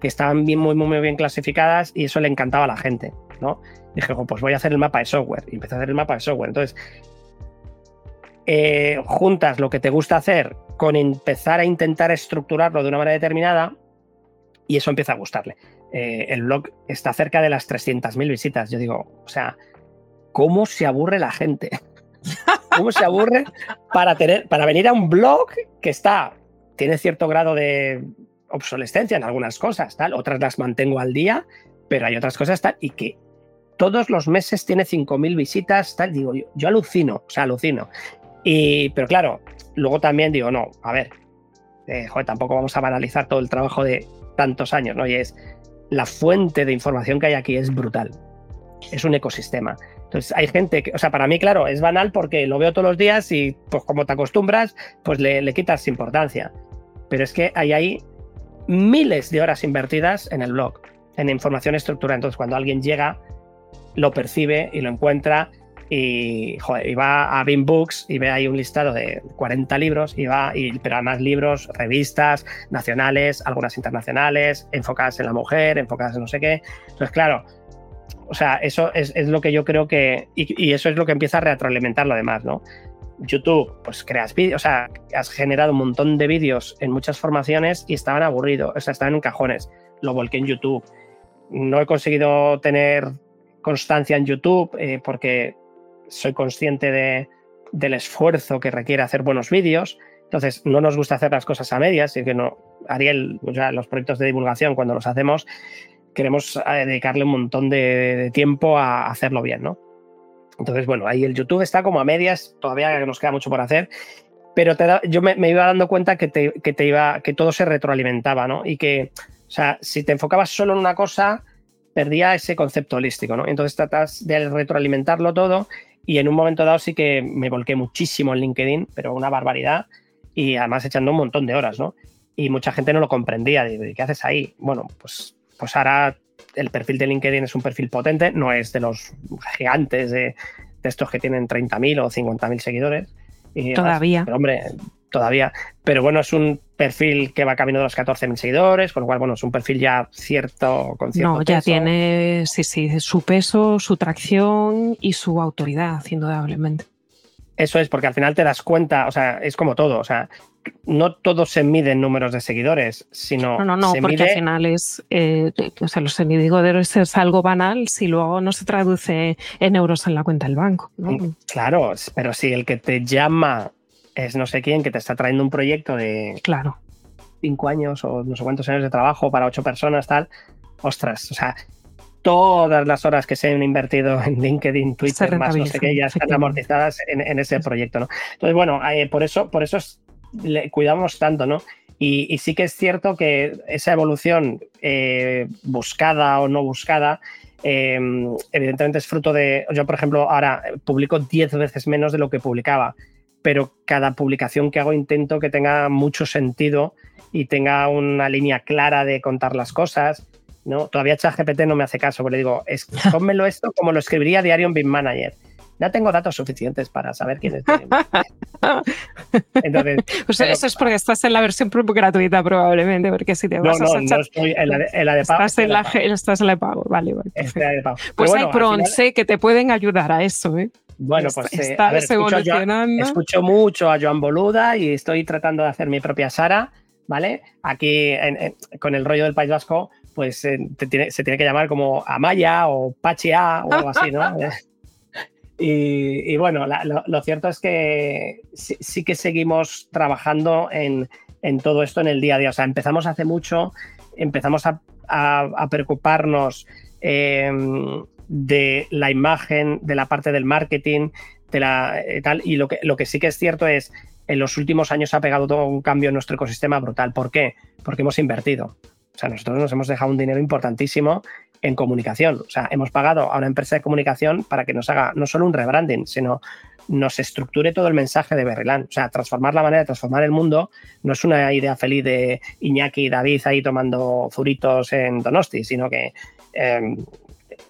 Speaker 1: que estaban bien, muy, muy bien clasificadas y eso le encantaba a la gente, ¿no? Dije, pues voy a hacer el mapa de software. Y empecé a hacer el mapa de software. Entonces, eh, juntas lo que te gusta hacer con empezar a intentar estructurarlo de una manera determinada y eso empieza a gustarle. Eh, el blog está cerca de las 300.000 visitas. Yo digo, o sea, ¿cómo se aburre la gente? [LAUGHS] ¿Cómo se aburre para, tener, para venir a un blog que está, tiene cierto grado de obsolescencia en algunas cosas, tal, otras las mantengo al día, pero hay otras cosas tal, y que todos los meses tiene 5.000 visitas, tal, digo, yo, yo alucino, o sea, alucino. Y, pero claro, luego también digo, no, a ver, eh, tampoco vamos a banalizar todo el trabajo de tantos años, ¿no? Y es la fuente de información que hay aquí es brutal. Es un ecosistema. Entonces hay gente que, o sea, para mí, claro, es banal porque lo veo todos los días y pues como te acostumbras, pues le, le quitas importancia. Pero es que hay ahí miles de horas invertidas en el blog, en información estructurada. Entonces cuando alguien llega, lo percibe y lo encuentra y, va a Bean Books y ve ahí un listado de 40 libros, y va, y, pero además libros, revistas nacionales, algunas internacionales, enfocadas en la mujer, enfocadas en no sé qué. Entonces, claro, o sea, eso es, lo que yo creo que, y, eso es lo que empieza a retroalimentar lo demás, ¿no? YouTube, pues creas vídeos, o sea, has generado un montón de vídeos en muchas formaciones y estaban aburridos, o sea, estaban en cajones. Lo volqué en YouTube. No he conseguido tener constancia en YouTube eh, porque soy consciente de, del esfuerzo que requiere hacer buenos vídeos. Entonces, no nos gusta hacer las cosas a medias, y que no, Ariel, los proyectos de divulgación, cuando los hacemos, queremos eh, dedicarle un montón de, tiempo a hacerlo bien, ¿no? Entonces, bueno, ahí el YouTube está como a medias, todavía nos queda mucho por hacer, pero yo me, iba dando cuenta que, te, que, te, iba, que todo se retroalimentaba, ¿no? Y que, o sea, si te enfocabas solo en una cosa, perdía ese concepto holístico, ¿no? Entonces tratas de retroalimentarlo todo y en un momento dado sí que me volqué muchísimo en LinkedIn, pero una barbaridad, y además echando un montón de horas, ¿no? Y mucha gente no lo comprendía, de ¿qué haces ahí? Bueno, pues, pues ahora el perfil de LinkedIn es un perfil potente, no es de los gigantes de, estos que tienen 30.000 o 50.000 seguidores.
Speaker 2: Y Todavía.
Speaker 1: pero hombre, todavía. Pero bueno, es un perfil que va camino de los 14.000 seguidores, con lo cual, bueno, es un perfil ya cierto, con cierto
Speaker 2: No, ya tiene, sí, sí, su peso, su tracción y su autoridad, indudablemente.
Speaker 1: Eso es, porque al final te das cuenta, o sea, es como todo, o sea, no todo se mide en números de seguidores, sino.
Speaker 2: No, no, no, porque al final es. Eh, o sea, los seguidores es algo banal si luego no se traduce en euros en la cuenta del banco. Mm,
Speaker 1: claro, pero si el que te llama es no sé quién que te está trayendo un proyecto de
Speaker 2: claro.
Speaker 1: cinco años o no sé cuántos años de trabajo para ocho personas, tal. Ostras, o sea, todas las horas que se han invertido en LinkedIn, Twitter, más no sé qué, ya están amortizadas en, ese proyecto, ¿no? Entonces, bueno, eh, por eso, por eso le cuidamos tanto, ¿no? Y, sí que es cierto que esa evolución eh, buscada o no buscada, em, evidentemente es fruto de, yo por ejemplo, ahora publico 10 veces menos de lo que publicaba, pero cada publicación que hago intento que tenga mucho sentido y tenga una línea clara de contar las cosas. ¿No? Todavía ChatGPT no me hace caso, porque le digo, es, pónmelo esto como lo escribiría diario en BIM Manager ya tengo datos suficientes para saber quién es. [LAUGHS]
Speaker 2: Entonces, eso es porque estás en la versión gratuita probablemente, porque si te vas
Speaker 1: no,
Speaker 2: no,
Speaker 1: no estoy en la de, pago.
Speaker 2: Estás en la, estás en la de pago, vale. vale Pues hay pronce que te pueden ayudar a eso, ¿eh?
Speaker 1: Bueno, pues eh, evolucionando. Escucho, mucho a Joan Boluda y estoy tratando de hacer mi propia Sara, ¿vale? Aquí con el rollo del País Vasco, pues eh, se tiene que llamar como Amaya o Pachia o algo así, ¿no? [LAUGHS] [LAUGHS] Y, bueno, lo, cierto es que sí, que seguimos trabajando en, todo esto en el día a día. O sea, empezamos hace mucho, empezamos a, preocuparnos em, de la imagen, de la parte del marketing, de la eh, tal. Y lo que, lo que sí que es cierto es, en los últimos años ha pegado todo un cambio en nuestro ecosistema brutal. ¿Por qué? Porque hemos invertido. O sea, nosotros nos hemos dejado un dinero importantísimo en comunicación. O sea, hemos pagado a una empresa de comunicación para que nos haga no solo un rebranding, sino nos estructure todo el mensaje de Berryland. O sea, transformar la manera de transformar el mundo no es una idea feliz de Iñaki y David ahí tomando zuritos en Donosti, sino que em,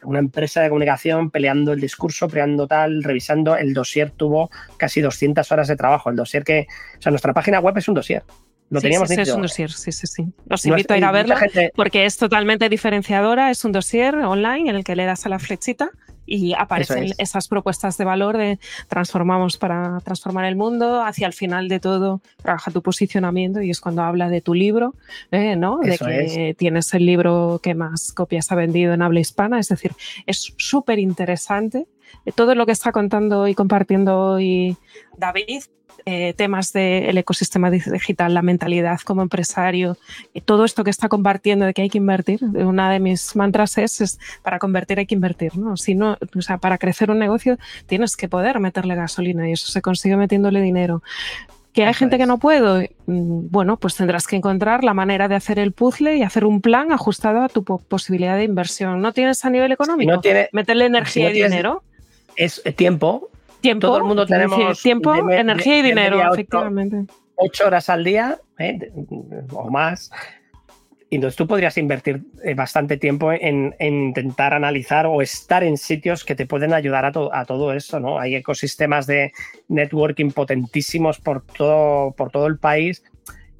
Speaker 1: una empresa de comunicación peleando el discurso, peleando tal, revisando. El dossier tuvo casi 200 horas de trabajo. El dossier que, o sea, nuestra página web es un dossier. Lo teníamos
Speaker 2: sí, es un dossier, sí, sí, sí. Os invito a ir a verla porque es totalmente diferenciadora. Es un dossier online en el que le das a la flechita y aparecen esas propuestas de valor de transformamos para transformar el mundo. Hacia el final de todo, trabaja tu posicionamiento y es cuando habla de tu libro, ¿eh? ¿no? de que tienes el libro que más copias ha vendido en habla hispana. Es decir, es súper interesante todo lo que está contando y compartiendo hoy David eh, temas del ecosistema digital, la mentalidad como empresario, y todo esto que está compartiendo de que hay que invertir. Una de mis mantras es, para convertir hay que invertir, ¿no? Si no, o sea, para crecer un negocio tienes que poder meterle gasolina y eso se consigue metiéndole dinero. ¿Que hay gente que no puede? Mm, bueno, pues tendrás que encontrar la manera de hacer el puzzle y hacer un plan ajustado a tu posibilidad de inversión. ¿No tienes a nivel económico? No tiene, Meterle energía y dinero.
Speaker 1: Es tiempo,
Speaker 2: Tiempo,
Speaker 1: todo el mundo tenemos
Speaker 2: tiempo, energía y dinero, efectivamente.
Speaker 1: Ocho horas al día ¿eh? o más. Y entonces tú podrías invertir eh, bastante tiempo en, intentar analizar o estar en sitios que te pueden ayudar a, a, todo eso, ¿no? Hay ecosistemas de networking potentísimos por todo, por todo el país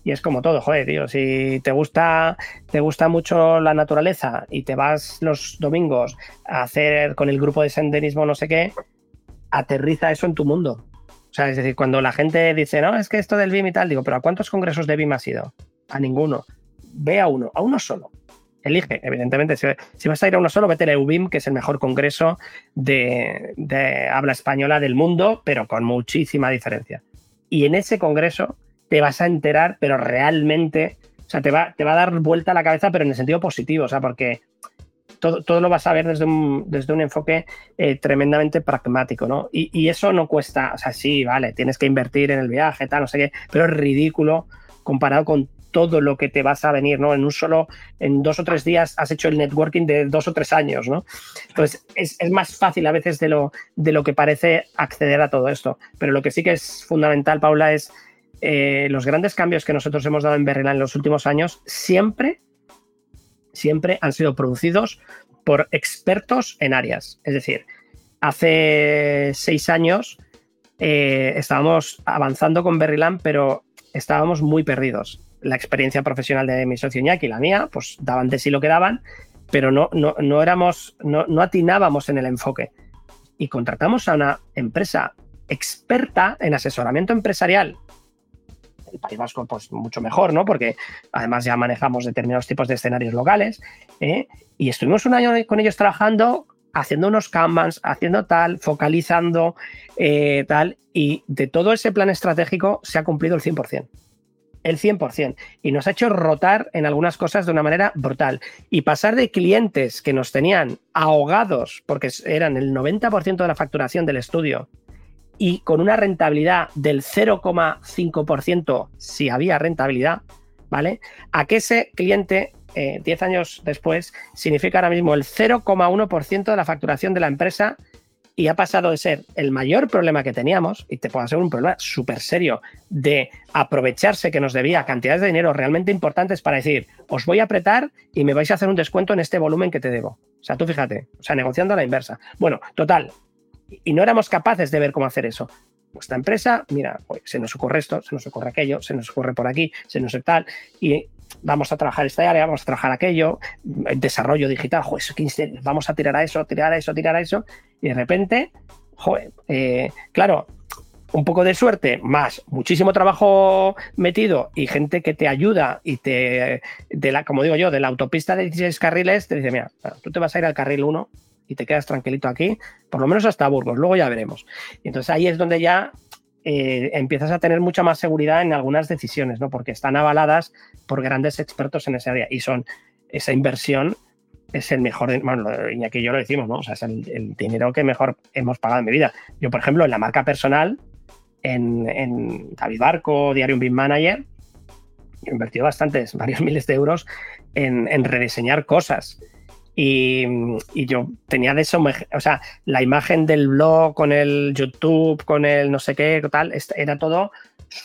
Speaker 1: y es como todo, joder, tío, si te gusta, te gusta mucho la naturaleza y te vas los domingos a hacer con el grupo de senderismo no sé qué, aterriza eso en tu mundo. O sea, es decir, cuando la gente dice, no, es que esto del BIM y tal, digo, pero ¿a cuántos congresos de BIM has ido? A ninguno. Ve a uno, a uno solo. Elige, evidentemente, si, vas a ir a uno solo, vete a EUBIM, que es el mejor congreso de, habla española del mundo, pero con muchísima diferencia. Y en ese congreso te vas a enterar, pero realmente, o sea, te va, te va a dar vuelta a la cabeza, pero en el sentido positivo, o sea, porque todo, lo vas a ver desde un, desde un enfoque eh, tremendamente pragmático, ¿no? Y, eso no cuesta, o sea, sí, vale, tienes que invertir en el viaje, tal, no sé qué, pero es ridículo comparado con todo lo que te vas a venir, ¿no? En un solo, en dos o tres días has hecho el networking de dos o tres años, ¿no? Entonces es, más fácil a veces de lo, de lo que parece acceder a todo esto. Pero lo que sí que es fundamental, Paula, es eh, los grandes cambios que nosotros hemos dado en Berrila en los últimos años siempre siempre han sido producidos por expertos en áreas. Es decir, hace seis años eh, estábamos avanzando con Berryland, pero estábamos muy perdidos. La experiencia profesional de mi socio Iñaki y la mía, pues daban de sí lo que daban, pero no, no, no éramos, no, no atinábamos en el enfoque. Y contratamos a una empresa experta en asesoramiento empresarial el País Vasco, pues mucho mejor, ¿no? Porque además ya manejamos determinados tipos de escenarios locales. ¿eh? Y estuvimos un año con ellos trabajando, haciendo unos Kanbans, haciendo tal, focalizando eh, tal. Y de todo ese plan estratégico se ha cumplido el 100%. el 100%. Y nos ha hecho rotar en algunas cosas de una manera brutal. Y pasar de clientes que nos tenían ahogados, porque eran el 90% de la facturación del estudio, y con una rentabilidad del 0,5% si había rentabilidad, ¿vale? A que ese cliente, 10 eh, años después, significa ahora mismo el 0,1% de la facturación de la empresa y ha pasado de ser el mayor problema que teníamos, y te puede ser un problema súper serio, de aprovecharse que nos debía cantidades de dinero realmente importantes para decir, os voy a apretar y me vais a hacer un descuento en este volumen que te debo. O sea, tú fíjate, o sea, negociando a la inversa. Bueno, total, y no éramos capaces de ver cómo hacer eso. Nuestra empresa, mira, se nos ocurre esto, se nos ocurre aquello, se nos ocurre por aquí, se nos tal, y vamos a trabajar esta área, vamos a trabajar aquello, desarrollo digital, joder, vamos a tirar a eso, tirar a eso, tirar a eso, y de repente, joder, eh, claro, un poco de suerte, más muchísimo trabajo metido y gente que te ayuda y te, de la, como digo yo, de la autopista de 16 carriles, te dice, mira, tú te vas a ir al carril 1 y te quedas tranquilito aquí, por lo menos hasta Burgos, luego ya veremos. Y entonces ahí es donde ya eh, empiezas a tener mucha más seguridad en algunas decisiones, ¿no? Porque están avaladas por grandes expertos en esa área y son esa inversión es el mejor, bueno, Iñaki y yo lo decimos, ¿no? O sea, es el, dinero que mejor hemos pagado en mi vida. Yo, por ejemplo, en la marca personal, en, en David Barco, Diario Big Manager, he invertido bastantes, [LAUGHS] varios miles de euros en rediseñar cosas. Y, yo tenía de eso, o sea, la imagen del blog con el YouTube, con el no sé qué, tal, era todo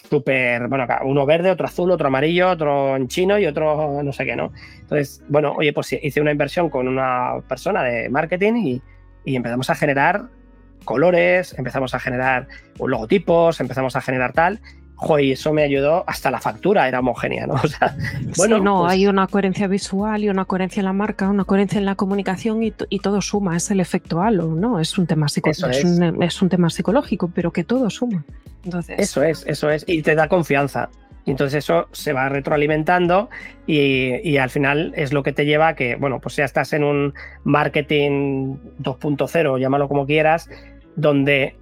Speaker 1: súper, bueno, uno verde, otro azul, otro amarillo, otro en chino y otro no sé qué, ¿no? Entonces, bueno, oye, pues hice una inversión con una persona de marketing y, y empezamos a generar colores, empezamos a generar logotipos, empezamos a generar tal, y eso me ayudó, hasta la factura era homogénea, ¿no? [LAUGHS] O sea,
Speaker 2: bueno, no, pues hay una coherencia visual y una coherencia en la marca, una coherencia en la comunicación y, todo suma, es el efecto halo, ¿no? Es un tema psicológico, es. un, tema psicológico, pero que todo suma. Entonces...
Speaker 1: Eso es, eso es, y te da confianza. Y entonces eso se va retroalimentando y, al final es lo que te lleva a que, bueno, pues ya estás en un marketing 2.0, llámalo como quieras, donde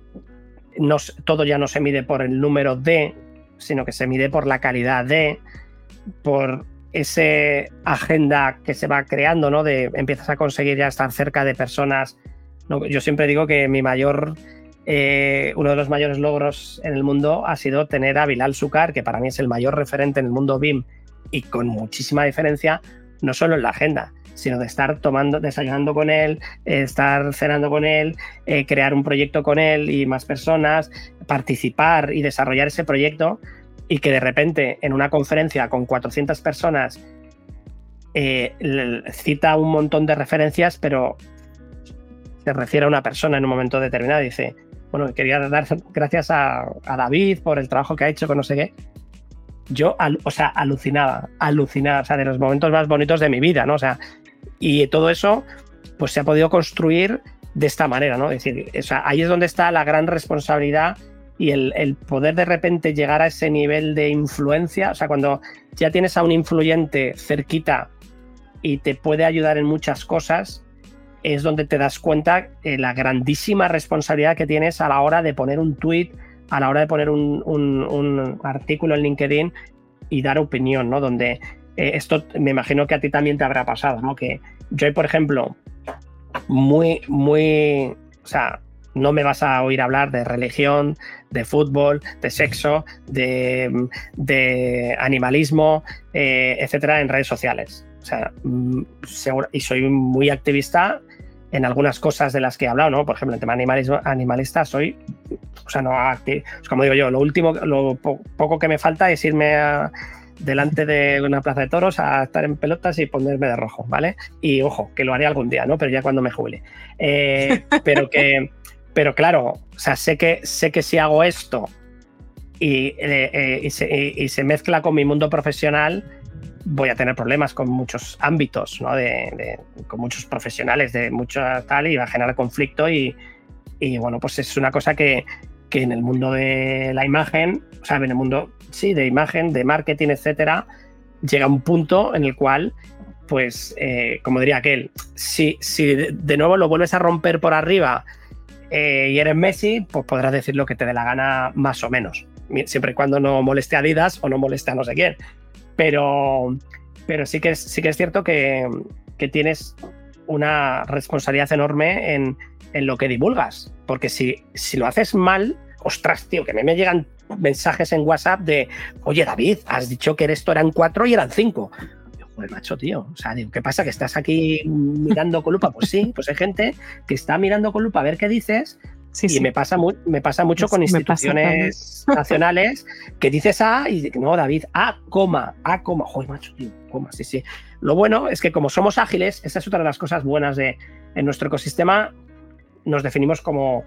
Speaker 1: todo ya no se mide por el número de, sino que se mide por la calidad de, por ese agenda que se va creando, ¿no? De empiezas a conseguir ya estar cerca de personas. Yo siempre digo que mi mayor, eh, uno de los mayores logros en el mundo ha sido tener a Bilal Sukar, que para mí es el mayor referente en el mundo BIM y con muchísima diferencia, no solo en la agenda, sino de estar tomando, desayunando con él, estar cenando con él, eh, crear un proyecto con él y más personas, participar y desarrollar ese proyecto y que de repente en una conferencia con 400 personas eh, cita un montón de referencias, pero se refiere a una persona en un momento determinado y dice, bueno, quería dar gracias a, David por el trabajo que ha hecho con no sé qué yo, o sea, alucinaba, alucinaba, o sea, de los momentos más bonitos de mi vida, ¿no? O sea, y todo eso, pues se ha podido construir de esta manera, ¿no? Es decir, o sea, ahí es donde está la gran responsabilidad y el, poder de repente llegar a ese nivel de influencia, o sea, cuando ya tienes a un influyente cerquita y te puede ayudar en muchas cosas, es donde te das cuenta de la grandísima responsabilidad que tienes a la hora de poner un tweet, a la hora de poner un, artículo en LinkedIn y dar opinión, ¿no? Donde eh, esto me imagino que a ti también te habrá pasado, ¿no? Que yo, por ejemplo, muy, muy, o sea, no me vas a oír hablar de religión, de fútbol, de sexo, de, animalismo, eh, etcétera, en redes sociales. O sea, mm, y soy muy activista en algunas cosas de las que he hablado, ¿no? Por ejemplo, en tema animalismo, animalista soy, o sea, no como digo yo, lo último, lo poco que me falta es irme delante de una plaza de toros a estar en pelotas y ponerme de rojo, ¿vale? Y ojo, que lo haré algún día, ¿no? Pero ya cuando me jubile. Eh, pero que, pero claro, o sea, sé que, sé que si hago esto y, eh, eh, y, se, y se mezcla con mi mundo profesional, voy a tener problemas con muchos ámbitos, ¿no? de, con muchos profesionales de mucho tal y va a generar conflicto y, bueno, pues es una cosa que, en el mundo de la imagen, o sea, en el mundo, sí, de imagen, de marketing, etcétera, llega un punto en el cual, pues, eh, como diría aquel, si, si de nuevo lo vuelves a romper por arriba eh, y eres Messi, pues podrás decir lo que te dé la gana más o menos. siempre y cuando no moleste a Adidas o no moleste a no sé quién. Pero, pero sí, que es, sí que es cierto que, que tienes una responsabilidad enorme en, en, lo que divulgas. Porque si, si lo haces mal, ostras, tío, que a mí me llegan mensajes en WhatsApp de, oye David, has dicho que esto eran cuatro y eran cinco. Pues macho, tío. O sea, digo, ¿qué pasa? ¿Que estás aquí mirando con lupa? Pues sí, [LAUGHS] pues hay gente que está mirando con lupa a ver qué dices. y Me, pasa me pasa mucho con instituciones [LAUGHS] nacionales que dices A y no, David, A, coma, A, coma. Joder, macho, tío, coma, sí, sí. Lo bueno es que como somos ágiles, esa es otra de las cosas buenas de en nuestro ecosistema, nos definimos como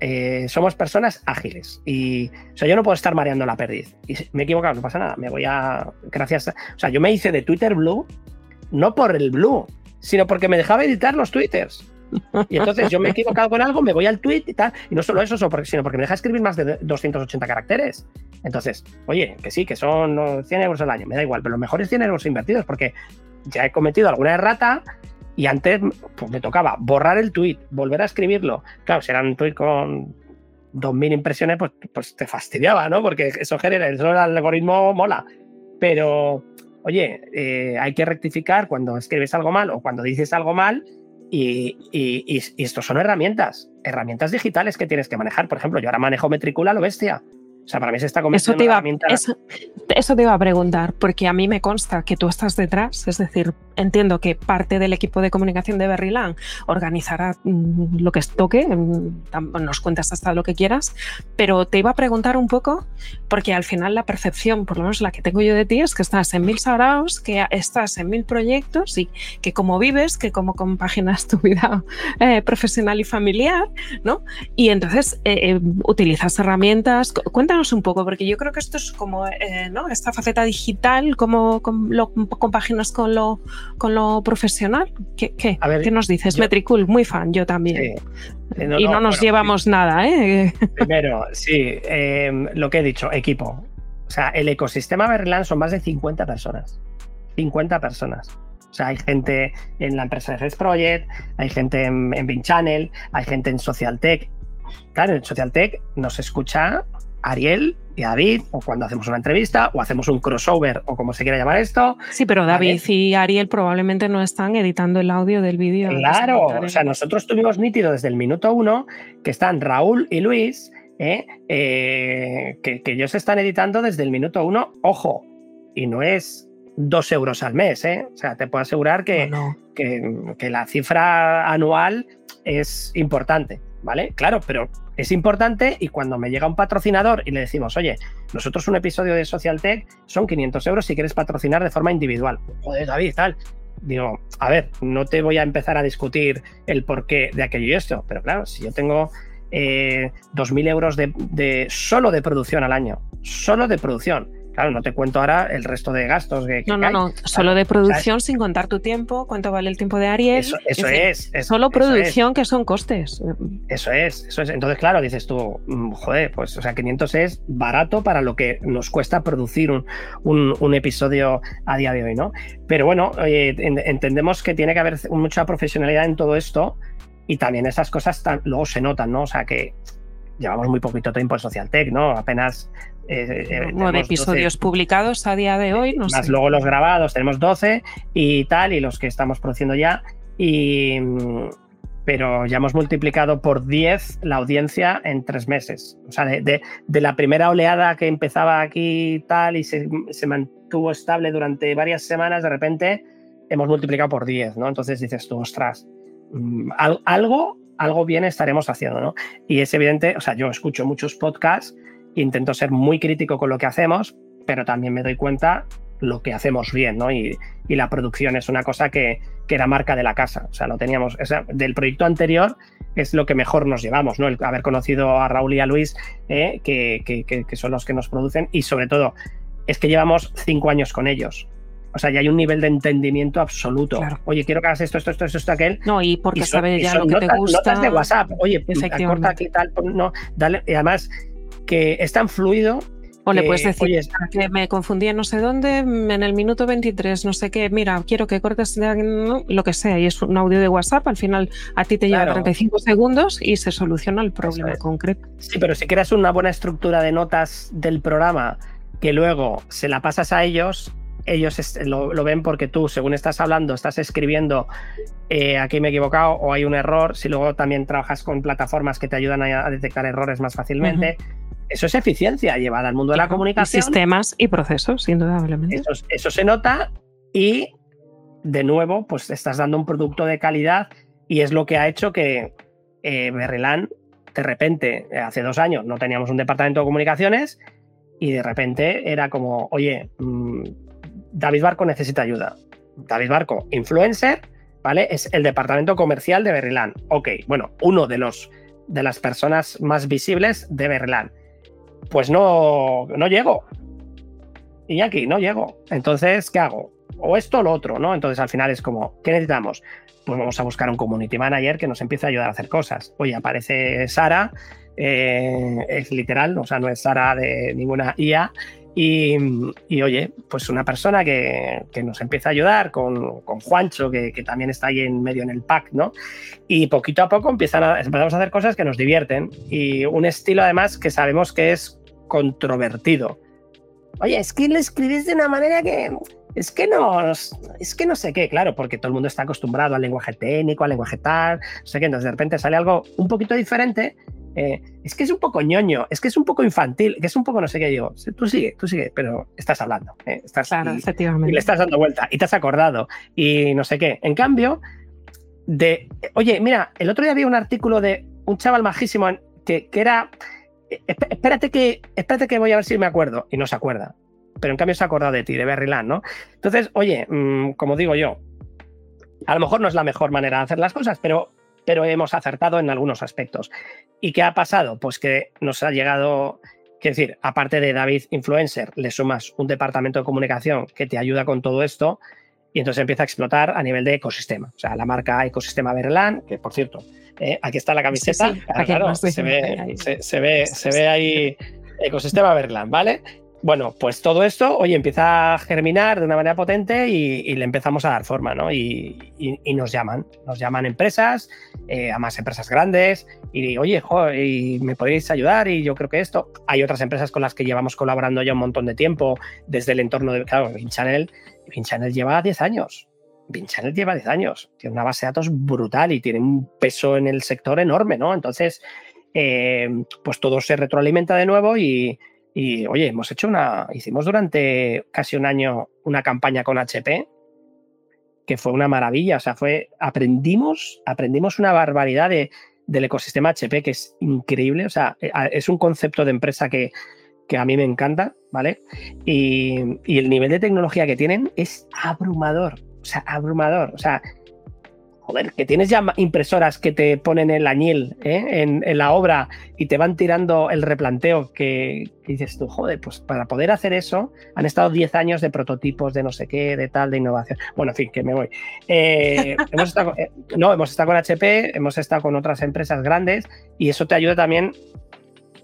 Speaker 1: eh, somos personas ágiles y o sea, yo no puedo estar mareando la perdiz. Y me he equivocado, no pasa nada. Me voy a. Gracias. o sea, yo me hice de Twitter Blue, no por el Blue, sino porque me dejaba editar los Twitters. Y entonces yo me he equivocado con algo, me voy al tweet y tal. Y no solo eso, sino porque me deja escribir más de 280 caracteres. Entonces, oye, que sí, que son 100 euros al año, me da igual, pero lo mejor es 100 euros invertidos porque ya he cometido alguna errata y antes pues, me tocaba borrar el tweet, volver a escribirlo. Claro, si era un tweet con 2.000 impresiones, pues, pues te fastidiaba, ¿no? Porque eso genera, el algoritmo mola. Pero, oye, eh, hay que rectificar cuando escribes algo mal o cuando dices algo mal. Y, y, y, esto son herramientas, herramientas digitales que tienes que manejar. Por ejemplo, yo ahora manejo Metricula lo bestia. O sea, para mí se está convirtiendo
Speaker 2: eso te iba, eso, eso, te iba a preguntar, porque a mí me consta que tú estás detrás, es decir, entiendo que parte del equipo de comunicación de Berryland organizará mm, lo que toque, mm, nos cuentas hasta lo que quieras, pero te iba a preguntar un poco, porque al final la percepción, por lo menos la que tengo yo de ti, es que estás en mil sagrados, que estás en mil proyectos y que como vives, que como compaginas tu vida eh, profesional y familiar, ¿no? Y entonces eh, eh, utilizas herramientas, cuéntanos un poco, porque yo creo que esto es como eh, ¿no? esta faceta digital, ¿cómo, lo compaginas con lo, con lo profesional? ¿Qué, qué, ¿qué nos dices? Metricool, muy fan, yo también. y no, nos llevamos nada, ¿eh?
Speaker 1: Primero, sí, em, lo que he dicho, equipo. O sea, el ecosistema Berland son más de 50 personas. 50 personas. O sea, hay gente en la empresa de Project, hay gente en, en Channel, hay gente en Social Tech. Claro, en Social Tech nos escucha Ariel y David, o cuando hacemos una entrevista, o hacemos un crossover, o como se quiera llamar esto.
Speaker 2: Sí, pero David y Ariel probablemente no están editando el audio del vídeo.
Speaker 1: Claro, o sea, nosotros tuvimos nítido desde el minuto uno que están Raúl y Luis, ¿eh? Eh, que, ellos están editando desde el minuto uno, ojo, y no es dos euros al mes, ¿eh? O sea, te puedo asegurar que, que la cifra anual es importante. ¿vale? Claro, pero es importante y cuando me llega un patrocinador y le decimos, oye, nosotros un episodio de Social Tech son 500 euros si quieres patrocinar de forma individual. Joder, David, tal. Digo, a ver, no te voy a empezar a discutir el porqué de aquello y esto, pero claro, si yo tengo eh, 2.000 euros de, solo de producción al año, solo de producción, Claro, no te cuento ahora el resto de gastos que,
Speaker 2: No, no, no, solo de producción sin contar tu tiempo, cuánto vale el tiempo de Ariel.
Speaker 1: Eso, es,
Speaker 2: Solo producción que son costes.
Speaker 1: Eso es, eso es. Entonces, claro, dices tú, mm, joder, pues, o sea, 500 es barato para lo que nos cuesta producir un, episodio a día de hoy, ¿no? Pero bueno, entendemos que tiene que haber mucha profesionalidad en todo esto y también esas cosas luego se notan, ¿no? O sea, que llevamos muy poquito tiempo en Social Tech, ¿no? Apenas
Speaker 2: eh, eh nueve episodios publicados a día de hoy. No
Speaker 1: más luego los grabados, tenemos 12 y tal, y los que estamos produciendo ya. Y, pero ya hemos multiplicado por 10 la audiencia en tres meses. O sea, de, la primera oleada que empezaba aquí tal y se, mantuvo estable durante varias semanas, de repente hemos multiplicado por 10, ¿no? Entonces dices tú, ostras, mm, algo, algo bien estaremos haciendo, ¿no? Y es evidente, o sea, yo escucho muchos podcasts intento ser muy crítico con lo que hacemos, pero también me doy cuenta lo que hacemos bien, ¿no? Y, la producción es una cosa que, era marca de la casa, o sea, lo teníamos, del proyecto anterior es lo que mejor nos llevamos, ¿no? El haber conocido a Raúl y a Luis, ¿eh? que, son los que nos producen, y sobre todo, es que llevamos cinco años con ellos. O sea, ya hay un nivel de entendimiento absoluto. Oye, quiero que hagas esto, esto, esto, esto, aquel.
Speaker 2: No, y porque sabe ya lo que te gusta.
Speaker 1: Notas de WhatsApp. Oye, corta aquí tal, no, dale. Y además, que es tan fluido
Speaker 2: O le puedes decir que me confundí en no sé dónde, en el minuto 23, no sé qué, mira, quiero que cortes lo que sea, y es un audio de WhatsApp, al final a ti te lleva 35 segundos y se soluciona el problema concreto.
Speaker 1: Sí, pero si creas una buena estructura de notas del programa que luego se la pasas a ellos, ellos lo, ven porque tú, según estás hablando, estás escribiendo, eh, aquí me he equivocado o hay un error, si luego también trabajas con plataformas que te ayudan a, detectar errores más fácilmente. Eso es eficiencia llevada al mundo de la comunicación.
Speaker 2: sistemas y procesos, indudablemente.
Speaker 1: Eso, se nota y, de nuevo, pues estás dando un producto de calidad y es lo que ha hecho que eh, de repente, hace dos años, no teníamos un departamento de comunicaciones y de repente era como, oye, mm, David Barco necesita ayuda. David Barco, influencer, ¿vale? Es el departamento comercial de Berrilán. Ok, bueno, uno de los de las personas más visibles de Berrilán. Pues no, no llego. Y aquí no llego. Entonces, ¿qué hago? O esto o lo otro, ¿no? Entonces al final es como, ¿qué necesitamos? Pues vamos a buscar un community manager que nos empiece a ayudar a hacer cosas. Oye, aparece Sara, eh, es literal, o sea, no es Sara de ninguna IA, y, oye, pues una persona que, nos empieza a ayudar con, Juancho, que, también está ahí en medio en el pack, ¿no? Y poquito a poco empiezan a, empezamos a hacer cosas que nos divierten y un estilo además que sabemos que es controvertido. Oye, es que le escribís de una manera que es que no, es que no sé qué, claro, porque todo el mundo está acostumbrado al lenguaje técnico, al lenguaje tal, no sé qué, entonces de repente sale algo un poquito diferente eh, es que es un poco ñoño, es que es un poco infantil, que es un poco no sé qué digo. Tú sigue, tú sigue, pero estás hablando. Eh, estás,
Speaker 2: claro,
Speaker 1: y,
Speaker 2: efectivamente.
Speaker 1: Y le estás dando vuelta y te has acordado y no sé qué. En cambio, de. Oye, mira, el otro día había un artículo de un chaval majísimo que, que era. Espérate que, espérate que voy a ver si me acuerdo. Y no se acuerda. Pero en cambio se ha acordado de ti, de Berryland, ¿no? Entonces, oye, mm, como digo yo, a lo mejor no es la mejor manera de hacer las cosas, pero pero hemos acertado en algunos aspectos. ¿Y qué ha pasado? Pues que nos ha llegado, quiero decir, aparte de David Influencer, le sumas un departamento de comunicación que te ayuda con todo esto y entonces empieza a explotar a nivel de ecosistema. O sea, la marca Ecosistema Berlán, que por cierto, eh, aquí está la camiseta, claro, se, ve, se, ve, se ve ahí Ecosistema Berlán, ¿vale? Bueno, pues todo esto, hoy empieza a germinar de una manera potente y, le empezamos a dar forma, ¿no? Y, nos llaman, nos llaman empresas, eh, a más empresas grandes, y oye, y me podéis ayudar, y yo creo que esto. Hay otras empresas con las que llevamos colaborando ya un montón de tiempo, desde el entorno de, claro, Channel Channel lleva 10 años. Channel lleva 10 años, tiene una base de datos brutal y tiene un peso en el sector enorme, ¿no? Entonces, eh, pues todo se retroalimenta de nuevo y y oye, hemos hecho una, hicimos durante casi un año una campaña con HP que fue una maravilla. O sea, fue, aprendimos, aprendimos una barbaridad de, del ecosistema HP que es increíble. O sea, eh, es un concepto de empresa que, que a mí me encanta, ¿vale? Y, y, el nivel de tecnología que tienen es abrumador. O sea, abrumador. O sea, joder, que tienes ya impresoras que te ponen el añil ¿eh? en, la obra y te van tirando el replanteo que, dices tú, joder, pues para poder hacer eso han estado 10 años de prototipos de no sé qué, de tal, de innovación. Bueno, en fin, que me voy. Eh, [LAUGHS] hemos estado, eh, no, hemos estado con HP, hemos estado con otras empresas grandes y eso te ayuda también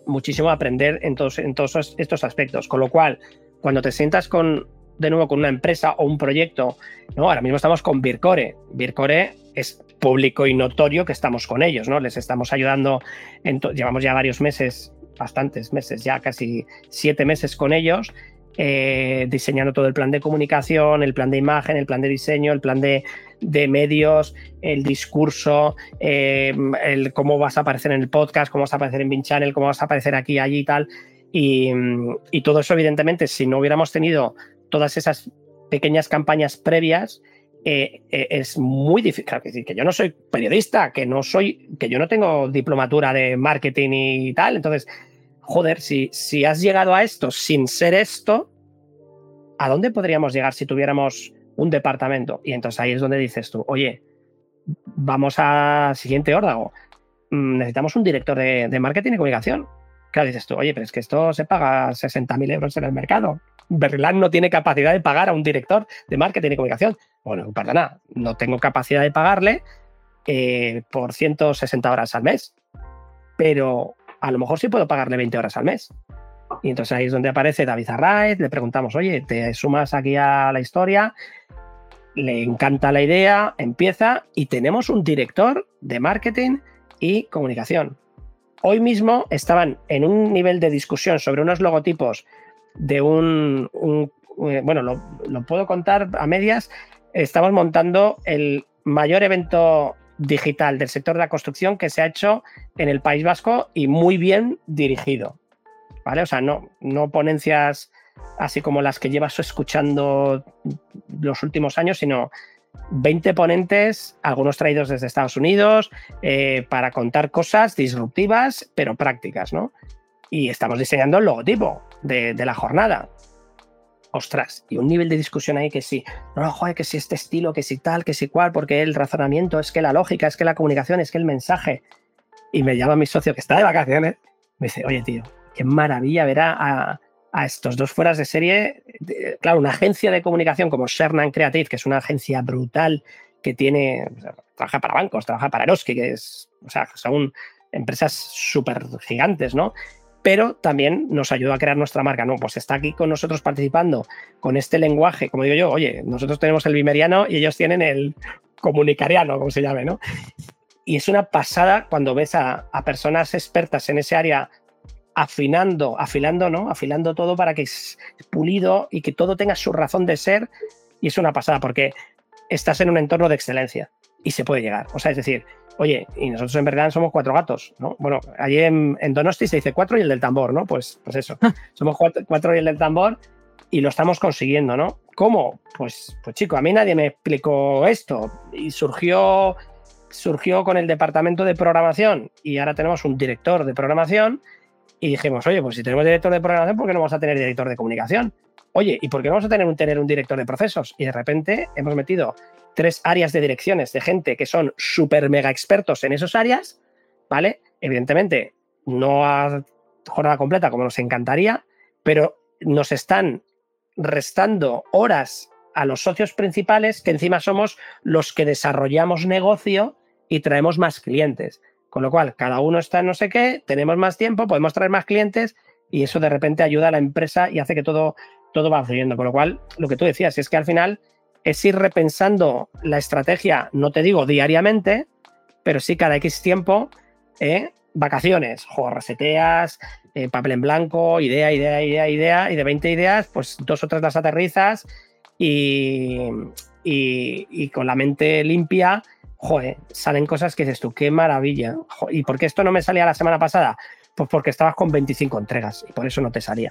Speaker 1: muchísimo a aprender en todos, en todos estos aspectos. Con lo cual, cuando te sientas con de nuevo con una empresa o un proyecto, ¿no? Ahora mismo estamos con Vircore. Vircore es público y notorio que estamos con ellos, ¿no? Les estamos ayudando, llevamos ya varios meses, bastantes meses, ya casi siete meses con ellos, eh, diseñando todo el plan de comunicación, el plan de imagen, el plan de diseño, el plan de, medios, el discurso, eh, el cómo vas a aparecer en el podcast, cómo vas a aparecer en Bin Channel, cómo vas a aparecer aquí, allí y tal. Y todo eso, evidentemente, si no hubiéramos tenido todas esas pequeñas campañas previas, eh, eh, es muy difícil. Claro, que, que yo no soy periodista, que no soy, que yo no tengo diplomatura de marketing y tal. Entonces, joder, si, si has llegado a esto sin ser esto, ¿a dónde podríamos llegar si tuviéramos un departamento? Y entonces ahí es donde dices tú, oye, vamos a siguiente órdago. Mm, necesitamos un director de, de marketing y comunicación. Claro, dices tú, oye, pero es que esto se paga 60.000 euros en el mercado. Berlán no tiene capacidad de pagar a un director de marketing y comunicación. Bueno, perdona, no tengo capacidad de pagarle eh, por 160 horas al mes, pero a lo mejor sí puedo pagarle 20 horas al mes. Y entonces ahí es donde aparece David Arraiz, le preguntamos, oye, ¿te sumas aquí a la historia? Le encanta la idea, empieza y tenemos un director de marketing y comunicación. Hoy mismo estaban en un nivel de discusión sobre unos logotipos de un, eh, bueno, lo, puedo contar a medias, estamos montando el mayor evento digital del sector de la construcción que se ha hecho en el País Vasco y muy bien dirigido. ¿Vale? O sea, no, no ponencias así como las que llevas escuchando los últimos años, sino 20 ponentes, algunos traídos desde Estados Unidos, eh, para contar cosas disruptivas, pero prácticas, ¿no? Y estamos diseñando el logotipo de, la jornada ostras, y un nivel de discusión ahí que sí, no, joder, que si este estilo, que si tal, que si cual, porque el razonamiento, es que la lógica, es que la comunicación, es que el mensaje. Y me llama mi socio que está de vacaciones, me dice, oye, tío, qué maravilla ver a, estos dos fueras de serie. claro, una agencia de comunicación como Shernan Creative, que es una agencia brutal que tiene, trabaja para bancos, trabaja para Eroski, que es, o sea, son empresas súper gigantes, ¿no? Pero también nos ayuda a crear nuestra marca. No, pues está aquí con nosotros participando con este lenguaje, como digo yo, oye, nosotros tenemos el bimeriano y ellos tienen el comunicariano, como se llame, ¿no? Y es una pasada cuando ves a, personas expertas en ese área afinando, afilando, ¿no? Afilando todo para que es pulido y que todo tenga su razón de ser. Y es una pasada porque estás en un entorno de excelencia y se puede llegar. O sea, es decir, Oye, y nosotros en verdad somos cuatro gatos, ¿no? Bueno, allí en, Donosti se dice cuatro y el del tambor, ¿no? Pues, pues eso, [LAUGHS] somos cuatro, y el del tambor y lo estamos consiguiendo, ¿no? ¿Cómo? Pues, pues chico, a mí nadie me explicó esto y surgió, surgió con el departamento de programación y ahora tenemos un director de programación y dijimos, oye, pues si tenemos director de programación, ¿por qué no vamos a tener director de comunicación? Oye, ¿y por qué no vamos a tener un, tener un director de procesos? Y de repente hemos metido tres áreas de direcciones de gente que son súper mega expertos en esas áreas, ¿vale? Evidentemente, no a jornada completa como nos encantaría, pero nos están restando horas a los socios principales que encima somos los que desarrollamos negocio y traemos más clientes. Con lo cual, cada uno está en no sé qué, tenemos más tiempo, podemos traer más clientes y eso de repente ayuda a la empresa y hace que todo, todo va fluyendo. Con lo cual, lo que tú decías es que al final es ir repensando la estrategia, no te digo diariamente, pero sí cada X tiempo, ¿eh? vacaciones, juego reseteas, eh, papel en blanco, idea, idea, idea, idea, y de 20 ideas, pues dos o tres las aterrizas y, y, con la mente limpia, joder, salen cosas que dices tú, qué maravilla. ¿Y por qué esto no me salía la semana pasada? Pues porque estabas con 25 entregas y por eso no te salía.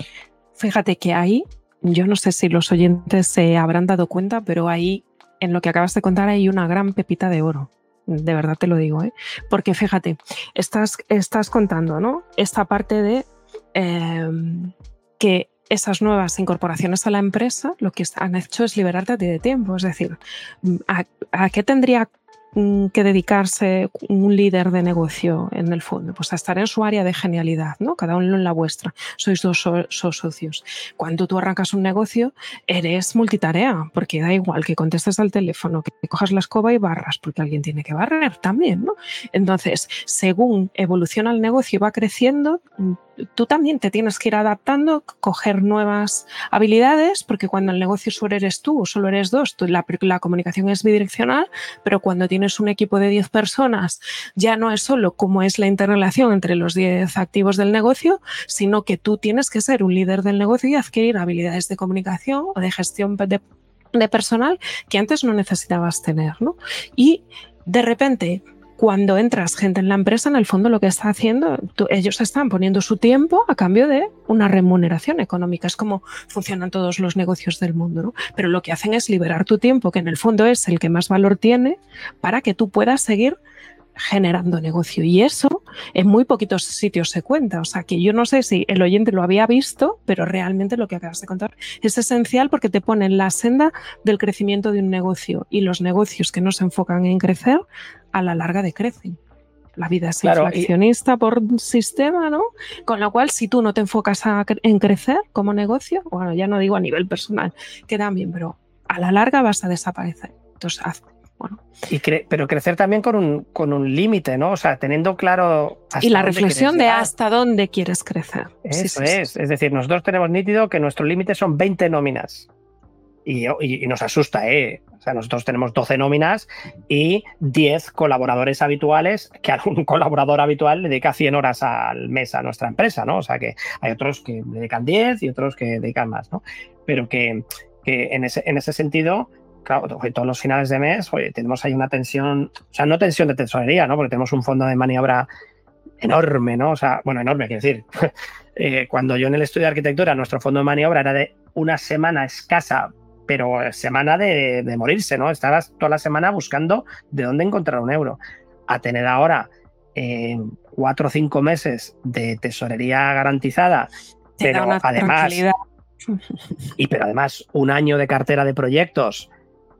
Speaker 2: Fíjate que ahí yo no sé si los oyentes se habrán dado cuenta, pero ahí, en lo que acabas de contar, hay una gran pepita de oro. De verdad te lo digo, ¿eh? Porque fíjate, estás, estás contando, ¿no? Esta parte de em, que esas nuevas incorporaciones a la empresa lo que han hecho es liberarte de tiempo. Es decir, ¿a, a qué tendría que dedicarse un líder de negocio en el fondo? Pues a estar en su área de genialidad, ¿no? Cada uno en la vuestra. Sois dos socios. Cuando tú arrancas un negocio, eres multitarea, porque da igual que contestes al teléfono, que cojas la escoba y barras, porque alguien tiene que barrer también, ¿no? Entonces, según evoluciona el negocio y va creciendo, tú también te tienes que ir adaptando, coger nuevas habilidades, porque cuando el negocio solo eres tú solo eres dos, la, la, comunicación es bidireccional, pero cuando tienes un equipo de 10 personas, ya no es solo cómo es la interrelación entre los 10 activos del negocio, sino que tú tienes que ser un líder del negocio y adquirir habilidades de comunicación o de gestión de, de personal que antes no necesitabas tener, ¿no? Y de repente cuando entras gente en la empresa, en el fondo lo que está haciendo, ellos están poniendo su tiempo a cambio de una remuneración económica. Es como funcionan todos los negocios del mundo, ¿no? Pero lo que hacen es liberar tu tiempo, que en el fondo es el que más valor tiene, para que tú puedas seguir generando negocio. Y eso en muy poquitos sitios se cuenta. O sea que yo no sé si el oyente lo había visto, pero realmente lo que acabas de contar es esencial porque te pone en la senda del crecimiento de un negocio. Y los negocios que no se enfocan en crecer a la larga decrecen. La vida es claro, inflacionista por sistema, ¿no? Con lo cual, si tú no te enfocas en crecer como negocio, bueno, ya no digo a nivel personal, que también, pero a la larga vas a desaparecer. Entonces,
Speaker 1: Y pero crecer también con un, con un límite, ¿no? O sea, teniendo claro...
Speaker 2: Y la reflexión de hasta dónde quieres crecer.
Speaker 1: Eso es. Es decir, nosotros tenemos nítido que nuestro límite son 20 nóminas. Y, y, nos asusta, ¿eh? O sea, nosotros tenemos 12 nóminas y 10 colaboradores habituales, que algún [LAUGHS] colaborador habitual le dedica 100 horas al mes a nuestra empresa, ¿no? O sea, que hay otros que dedican 10 y otros que dedican más, ¿no? Pero que, que en, ese, en ese sentido claro, todos los finales de mes, oye, tenemos ahí una tensión, o sea, no tensión de tesorería, ¿no? Porque tenemos un fondo de maniobra enorme, ¿no? O sea, bueno, enorme, quiero decir. [LAUGHS] Eh, cuando yo en el estudio de arquitectura, nuestro fondo de maniobra era de una semana escasa, pero semana de, morirse, ¿no? Estabas toda la semana buscando de dónde encontrar un euro. A tener ahora eh, cuatro o cinco meses de tesorería garantizada, pero además. Y pero además un año de cartera de proyectos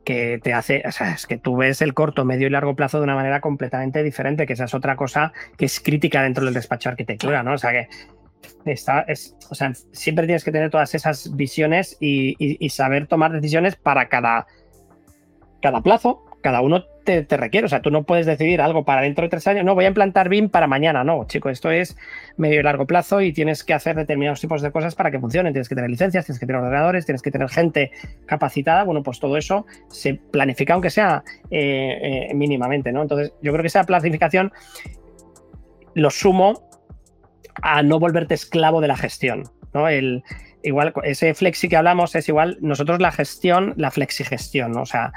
Speaker 1: que te hace, o sea, es que tú ves el corto, medio y largo plazo de una manera completamente diferente, que esa es otra cosa que es crítica dentro del despacho de arquitectura, ¿no? O sea, que está, es, o sea, siempre tienes que tener todas esas visiones y, y saber tomar decisiones para cada, cada plazo cada uno te, requiere. O sea, tú no puedes decidir algo para dentro de tres años. No, voy a implantar BIM para mañana. No, chico, esto es medio y largo plazo y tienes que hacer determinados tipos de cosas para que funcionen. Tienes que tener licencias, tienes que tener ordenadores, tienes que tener gente capacitada. Bueno, pues todo eso se planifica, aunque sea eh, eh, mínimamente, ¿no? Entonces, yo creo que esa planificación lo sumo a no volverte esclavo de la gestión, ¿no? El, igual, ese flexi que hablamos es igual, nosotros la gestión, la flexigestión, ¿no? O sea,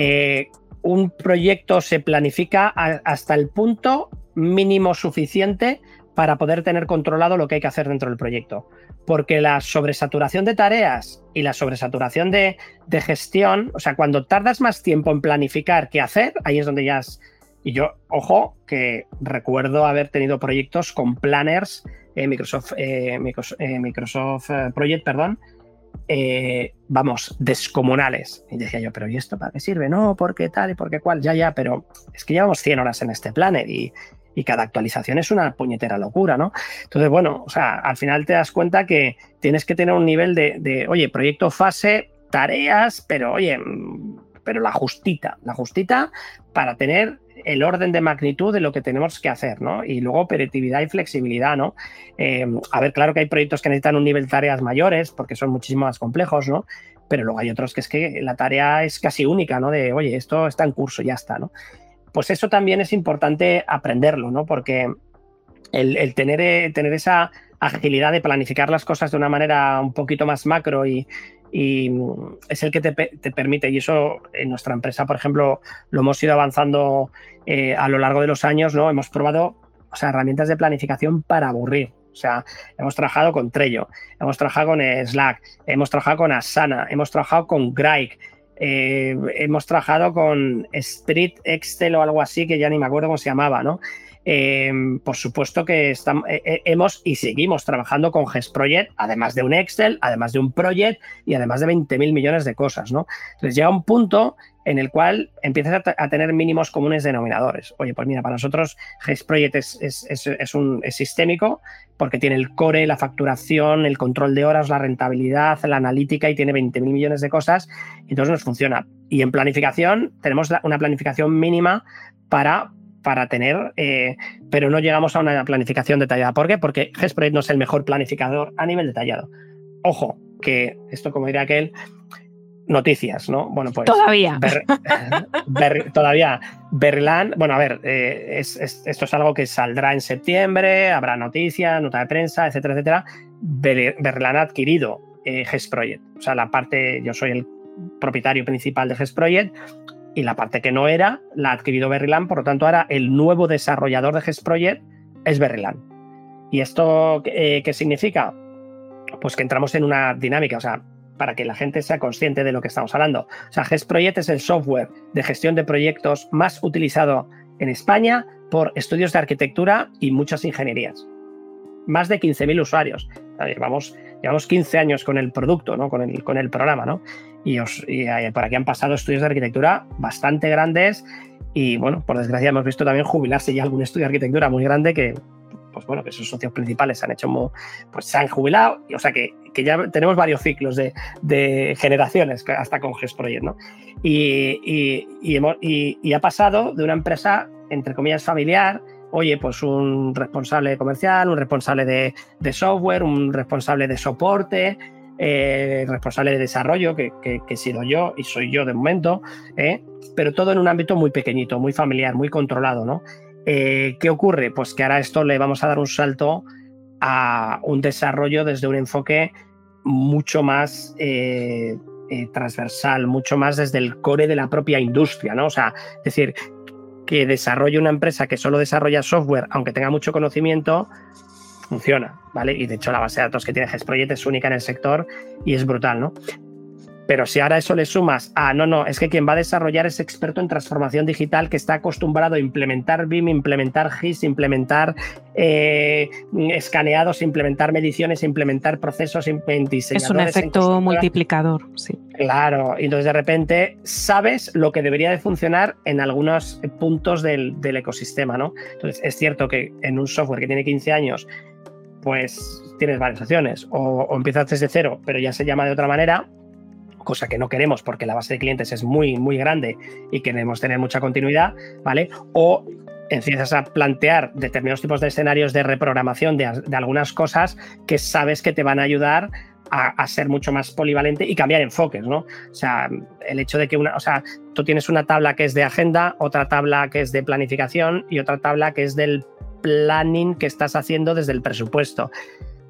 Speaker 1: eh, un proyecto se planifica hasta el punto mínimo suficiente para poder tener controlado lo que hay que hacer dentro del proyecto. Porque la sobresaturación de tareas y la sobresaturación de, gestión, o sea, cuando tardas más tiempo en planificar que hacer, ahí es donde ya... y yo, ojo, que recuerdo haber tenido proyectos con planners, eh, Microsoft, eh, Microsoft Project, perdón, eh, vamos, descomunales. Y decía yo, pero ¿y esto para qué sirve? No, porque tal y porque cual, ya, ya, pero es que llevamos 100 horas en este planner y, cada actualización es una puñetera locura, ¿no? Entonces, bueno, o sea, al final te das cuenta que tienes que tener un nivel de, de oye, proyecto fase, tareas, pero oye, mm, pero la justita, la justita para tener el orden de magnitud de lo que tenemos que hacer, ¿no? Y luego operatividad y flexibilidad, ¿no? Eh, a ver, claro que hay proyectos que necesitan un nivel de tareas mayores porque son muchísimo más complejos, ¿no? Pero luego hay otros que es que la tarea es casi única, ¿no? De, oye, esto está en curso, ya está, ¿no? Pues eso también es importante aprenderlo, ¿no? Porque el, tener, eh, tener esa agilidad de planificar las cosas de una manera un poquito más macro y, y es el que te, permite, y eso en nuestra empresa, por ejemplo, lo hemos ido avanzando eh, a lo largo de los años, ¿no? Hemos probado o sea, herramientas de planificación para aburrir. O sea, hemos trabajado con Trello, hemos trabajado con Slack, hemos trabajado con Asana, hemos trabajado con Grike, eh, hemos trabajado con Street Excel o algo así que ya ni me acuerdo cómo se llamaba, ¿no? Em, por supuesto que estamos, eh, eh, hemos y seguimos trabajando con GES Project, además de un Excel, además de un Project y además de 20.000 millones de cosas, ¿no? Entonces llega un punto en el cual empiezas a, tener mínimos comunes denominadores. Oye, pues mira, para nosotros GES Project es, sistémico porque tiene el core, la facturación, el control de horas, la rentabilidad, la analítica y tiene 20.000 millones de cosas, entonces nos funciona. Y en planificación tenemos una planificación mínima para para tener, eh, pero no llegamos a una planificación detallada. ¿Por qué? Porque GESPROJECT no es el mejor planificador a nivel detallado. Ojo, que esto, como diría aquel, noticias, ¿no? Bueno, pues.
Speaker 2: Todavía. [LAUGHS]
Speaker 1: todavía. Berlán, bueno, a ver, eh, esto es algo que saldrá en septiembre, habrá noticias, nota de prensa, etcétera, etcétera. Berlán ha adquirido eh, Project. O sea, la parte, yo soy el propietario principal de GES Project y la parte que no era la ha adquirido Berryland, por lo tanto ahora el nuevo desarrollador de GES Project es Berryland. ¿Y esto eh, qué significa? Pues que entramos en una dinámica, o sea, para que la gente sea consciente de lo que estamos hablando. O sea, GES Project es el software de gestión de proyectos más utilizado en España por estudios de arquitectura y muchas ingenierías. Más de 15.000 usuarios. Llevamos, llevamos 15 años con el producto, ¿no? con, el, con el programa. ¿no? y, por aquí han pasado estudios de arquitectura bastante grandes y bueno, por desgracia hemos visto también jubilarse ya algún estudio de arquitectura muy grande que pues bueno, que esos socios principales se han hecho, pues se han jubilado, y, o sea que, que, ya tenemos varios ciclos de, de generaciones hasta con GES Project, ¿no? Y, y, y, ha pasado de una empresa, entre comillas, familiar, oye, pues un responsable comercial, un responsable de, software, un responsable de soporte, eh, responsable de desarrollo, que, que, he sido yo y soy yo de momento, ¿eh? pero todo en un ámbito muy pequeñito, muy familiar, muy controlado, ¿no? Eh, ¿Qué ocurre? Pues que ahora esto le vamos a dar un salto a un desarrollo desde un enfoque mucho más transversal, mucho más desde el core de la propia industria, ¿no? O sea, es decir, que desarrolle una empresa que solo desarrolla software, aunque tenga mucho conocimiento, funciona, ¿vale? Y de hecho la base de datos que tiene GESProject es única en el sector y es brutal, ¿no? Pero si ahora eso le sumas a, no, no, es que quien va a desarrollar es experto en transformación digital que está acostumbrado a implementar BIM, implementar GIS, implementar eh, escaneados, implementar mediciones, implementar procesos,
Speaker 2: Es un efecto multiplicador, sí.
Speaker 1: Claro, y entonces de repente sabes lo que debería de funcionar en algunos puntos del, ecosistema, ¿no? Entonces es cierto que en un software que tiene 15 años pues tienes varias opciones. O, o, empiezas desde cero, pero ya se llama de otra manera, cosa que no queremos porque la base de clientes es muy, muy grande y queremos tener mucha continuidad, ¿vale? O empiezas a plantear determinados tipos de escenarios de reprogramación de, algunas cosas que sabes que te van a ayudar a, ser mucho más polivalente y cambiar enfoques, ¿no? O sea, el hecho de que una, o sea, tú tienes una tabla que es de agenda, otra tabla que es de planificación y otra tabla que es del planning que estás haciendo desde el presupuesto.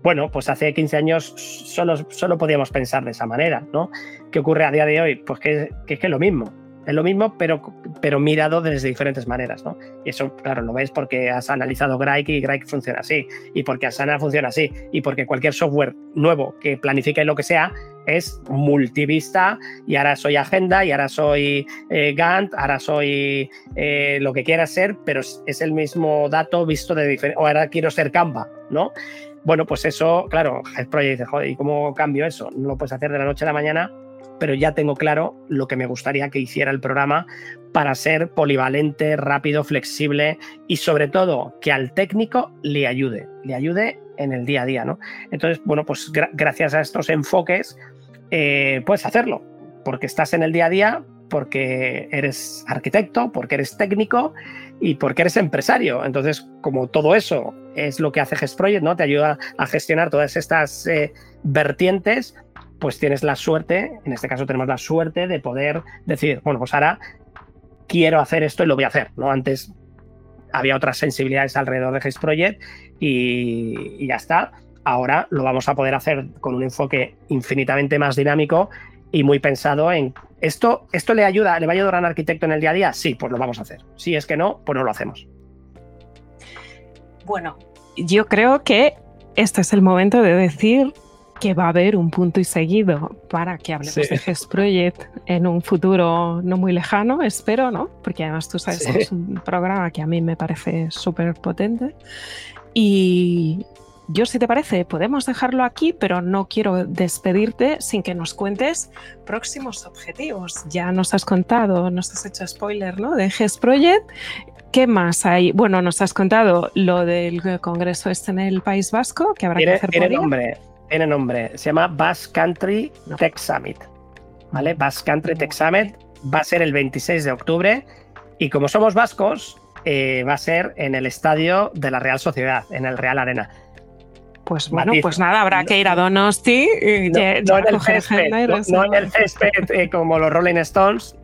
Speaker 1: Bueno, pues hace 15 años solo, solo podíamos pensar de esa manera, ¿no? ¿Qué ocurre a día de hoy? Pues que, es lo mismo. Es lo mismo, pero, pero mirado desde diferentes maneras, ¿no? Y eso, claro, lo ves porque has analizado Grike y Grike funciona así, y porque Asana funciona así, y porque cualquier software nuevo que planifique lo que sea es multivista y ahora soy agenda y ahora soy eh, Gantt, ahora soy eh, lo que quiera ser, pero es el mismo dato visto de diferente, o ahora quiero ser Canva, ¿no? Bueno, pues eso, claro, Project dice, joder, ¿y cómo cambio eso? No lo puedes hacer de la noche a la mañana, pero ya tengo claro lo que me gustaría que hiciera el programa para ser polivalente, rápido, flexible y sobre todo que al técnico le ayude, le ayude en el día a día, ¿no? Entonces, bueno, pues gracias a estos enfoques eh, puedes hacerlo, porque estás en el día a día, porque eres arquitecto, porque eres técnico y porque eres empresario. Entonces, como todo eso es lo que hace GESProject, ¿no? Te ayuda a gestionar todas estas eh, vertientes, pues tienes la suerte, en este caso tenemos la suerte de poder decir, bueno, pues ahora quiero hacer esto y lo voy a hacer, ¿no? Antes había otras sensibilidades alrededor de GESProject y, y ya está. Ahora lo vamos a poder hacer con un enfoque infinitamente más dinámico y muy pensado en esto, esto le ayuda, le va a ayudar a un arquitecto en el día a día, sí, pues lo vamos a hacer. Si es que no, pues no lo hacemos.
Speaker 2: Bueno, yo creo que este es el momento de decir que va a haber un punto y seguido para que hablemos de GES Project en un futuro no muy lejano, espero, ¿no? Porque además tú sabes que es un programa que a mí me parece súper potente. Y, yo, si te parece, podemos dejarlo aquí, pero no quiero despedirte sin que nos cuentes próximos objetivos. Ya nos has contado, nos has hecho spoiler, ¿no? De GES Project. ¿Qué más hay? Bueno, nos has contado lo del congreso este en el País Vasco, que habrá que hacer
Speaker 1: tiene nombre, tiene nombre. Se llama Basque Country Tech Summit. ¿Vale? Basque Country Tech Summit va a ser el 26 de octubre y como somos vascos, eh, va a ser en el estadio de la Real Sociedad, en el Real Arena.
Speaker 2: Pues bueno, pues nada, habrá que ir a Donosti y
Speaker 1: no, en el césped, no, en el césped como los Rolling Stones,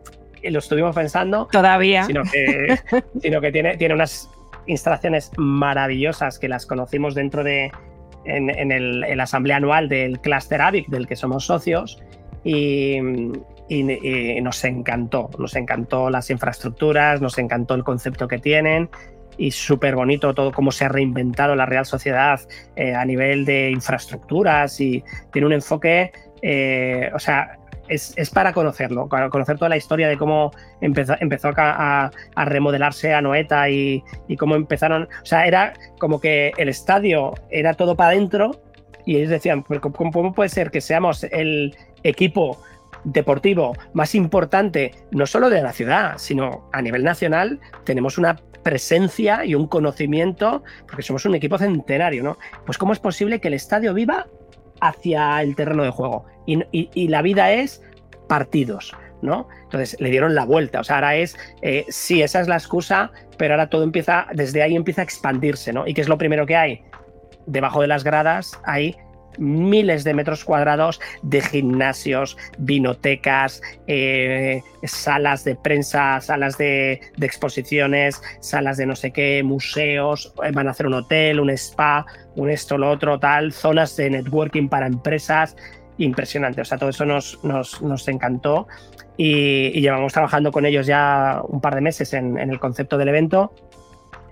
Speaker 1: y lo estuvimos pensando.
Speaker 2: Todavía.
Speaker 1: Sino que, [LAUGHS] sino que tiene, tiene unas instalaciones maravillosas que las conocimos dentro de en, el, en la asamblea anual del Cluster AVIC, del que somos socios, y, y, nos encantó, nos encantó las infraestructuras, nos encantó el concepto que tienen y súper bonito todo cómo se ha reinventado la Real Sociedad eh, a nivel de infraestructuras y tiene un enfoque, eh, o sea, es, para conocerlo, para conocer toda la historia de cómo empezó, empezó a, remodelarse a Noeta y, y, cómo empezaron, o sea, era como que el estadio era todo para adentro y ellos decían, ¿cómo puede ser que seamos el equipo deportivo más importante, no solo de la ciudad, sino a nivel nacional, tenemos una presencia y un conocimiento, porque somos un equipo centenario, ¿no? Pues cómo es posible que el estadio viva hacia el terreno de juego y, la vida es partidos, ¿no? Entonces le dieron la vuelta, o sea, ahora es, eh, sí, esa es la excusa, pero ahora todo empieza, desde ahí empieza a expandirse, ¿no? ¿Y qué es lo primero que hay? Debajo de las gradas hay miles de metros cuadrados de gimnasios, vinotecas, eh, salas de prensa, salas de, exposiciones, salas de no sé qué, museos, eh, van a hacer un hotel, un spa, un esto, lo otro, tal, zonas de networking para empresas. Impresionante, o sea, todo eso nos, nos, encantó y, llevamos trabajando con ellos ya un par de meses en el concepto del evento,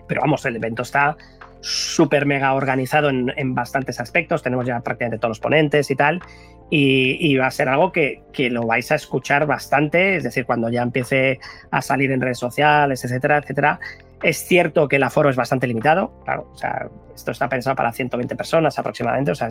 Speaker 1: pero vamos, el evento está súper mega organizado en, bastantes aspectos. Tenemos ya prácticamente todos los ponentes y tal. Y, va a ser algo que, lo vais a escuchar bastante, es decir, cuando ya empiece a salir en redes sociales, etcétera, etcétera. Es cierto que el aforo es bastante limitado, claro, o sea, esto está pensado para 120 personas aproximadamente, o sea,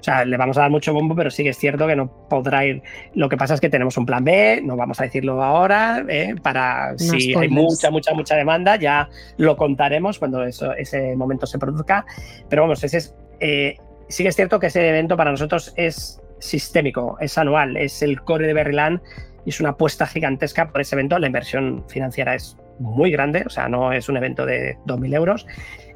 Speaker 1: o sea, le vamos a dar mucho bombo, pero sí que es cierto que no podrá ir. Lo que pasa es que tenemos un plan B, no vamos a decirlo ahora, ¿eh? para si hay mucha, mucha, mucha demanda, ya lo contaremos cuando eso, ese momento se produzca. Pero vamos, ese es, eh, sí que es cierto que ese evento para nosotros es sistémico, es anual, es el core de Berryland y es una apuesta gigantesca por ese evento. La inversión financiera es muy grande, o sea, no es un evento de 2.000 euros.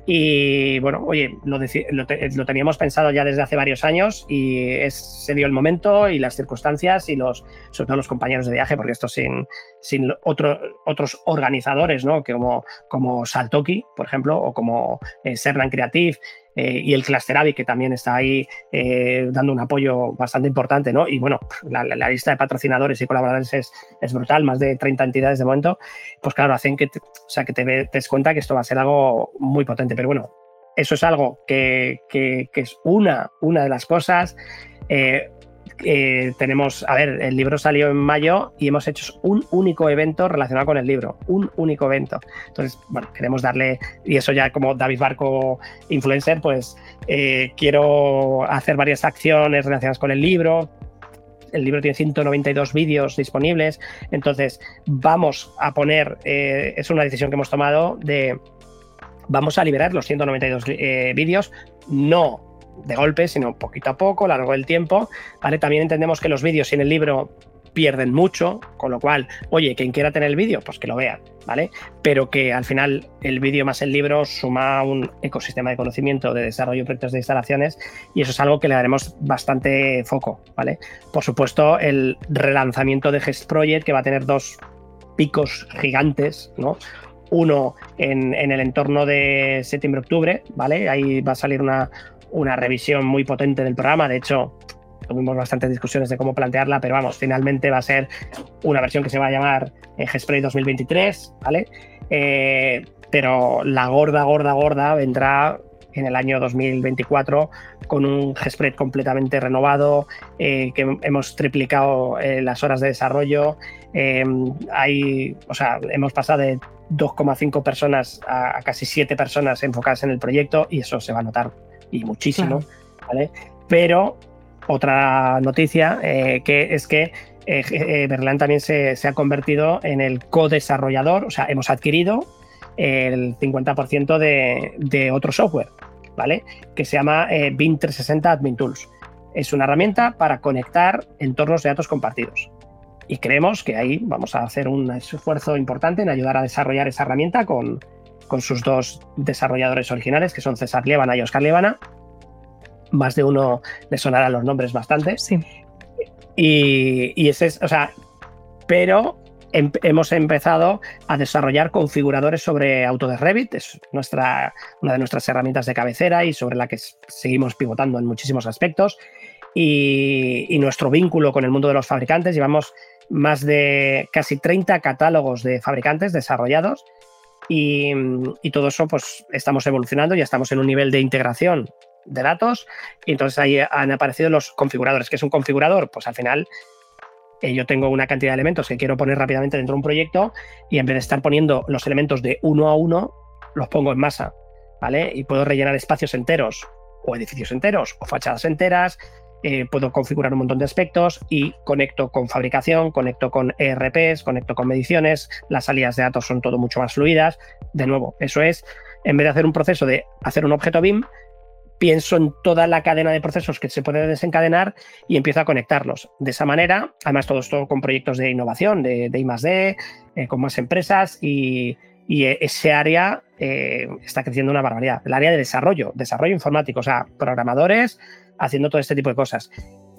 Speaker 1: Y bueno, oye, lo, lo, teníamos pensado ya desde hace varios años y es, se dio el momento y las circunstancias y los, sobre todo los compañeros de viaje, porque esto sin, sin otro, otros organizadores, ¿no? Como, como Saltoki, por ejemplo, o como eh, Sernan Creative, eh, y el Cluster que también está ahí eh, dando un apoyo bastante importante, ¿no? Y bueno, la, lista de patrocinadores y colaboradores es, brutal, más de 30 entidades de momento, pues claro, hacen que te, o sea, que te, des cuenta que esto va a ser algo muy potente, pero bueno, eso es algo que, que, que es una, una de las cosas. Eh, eh, tenemos, a ver, el libro salió en mayo y hemos hecho un único evento relacionado con el libro, un único evento. Entonces, bueno, queremos darle, y eso ya como David Barco, influencer, pues eh, quiero hacer varias acciones relacionadas con el libro. El libro tiene 192 vídeos disponibles, entonces vamos a poner, eh, es una decisión que hemos tomado de, vamos a liberar los 192 vídeos, no de golpe, sino poquito a poco, largo del tiempo. ¿vale? También entendemos que los vídeos sin el libro pierden mucho, con lo cual, oye, quien quiera tener el vídeo, pues que lo vea, ¿vale? Pero que al final el vídeo más el libro suma un ecosistema de conocimiento, de desarrollo de proyectos de instalaciones, y eso es algo que le daremos bastante foco, ¿vale? Por supuesto, el relanzamiento de Gest Project, que va a tener dos picos gigantes, ¿no? Uno en, en el entorno de septiembre-octubre, ¿vale? Ahí va a salir una, una revisión muy potente del programa. De hecho, tuvimos bastantes discusiones de cómo plantearla, pero vamos, finalmente va a ser una versión que se va a llamar eh, G-Spray 2023, ¿vale? Eh, pero la gorda, gorda, gorda vendrá en el año 2024 con un G-Spread completamente renovado, eh, que hemos triplicado las horas de desarrollo. hay, o sea, hemos pasado de 2,5 personas a, a, casi 7 personas enfocadas en el proyecto y eso se va a notar y muchísimo, ¿vale? Pero otra noticia eh, que es que eh, eh Berlán también se, ha convertido en el co-desarrollador, o sea, hemos adquirido el 50% de, de, otro software, ¿vale? Que se llama eh, BIM 360 Admin Tools. Es una herramienta para conectar entornos de datos compartidos. Y creemos que ahí vamos a hacer un esfuerzo importante en ayudar a desarrollar esa herramienta con, con sus dos desarrolladores originales, que son César Lievana y Oscar Lievana. Más de uno le sonarán los nombres bastante.
Speaker 2: Sí.
Speaker 1: Y, ese es, o sea, pero em, hemos empezado a desarrollar configuradores sobre Autodesk Revit, es nuestra, una de nuestras herramientas de cabecera y sobre la que seguimos pivotando en muchísimos aspectos. Y, y, nuestro vínculo con el mundo de los fabricantes, llevamos más de casi 30 catálogos de fabricantes desarrollados y, todo eso, pues estamos evolucionando, ya estamos en un nivel de integración de datos y entonces ahí han aparecido los configuradores. ¿Qué es un configurador? Pues al final eh, yo tengo una cantidad de elementos que quiero poner rápidamente dentro de un proyecto y en vez de estar poniendo los elementos de uno a uno, los pongo en masa, ¿vale? Y puedo rellenar espacios enteros o edificios enteros o fachadas enteras eh, puedo configurar un montón de aspectos y conecto con fabricación, conecto con ERPs, conecto con mediciones, las salidas de datos son todo mucho más fluidas. De nuevo, eso es, en vez de hacer un proceso de hacer un objeto BIM, pienso en toda la cadena de procesos que se puede desencadenar y empiezo a conectarlos. De esa manera, además todo esto con proyectos de innovación, de, de I+.D., eh, con más empresas y, ese área eh, está creciendo una barbaridad. El área de desarrollo, desarrollo informático, o sea, programadores haciendo todo este tipo de cosas.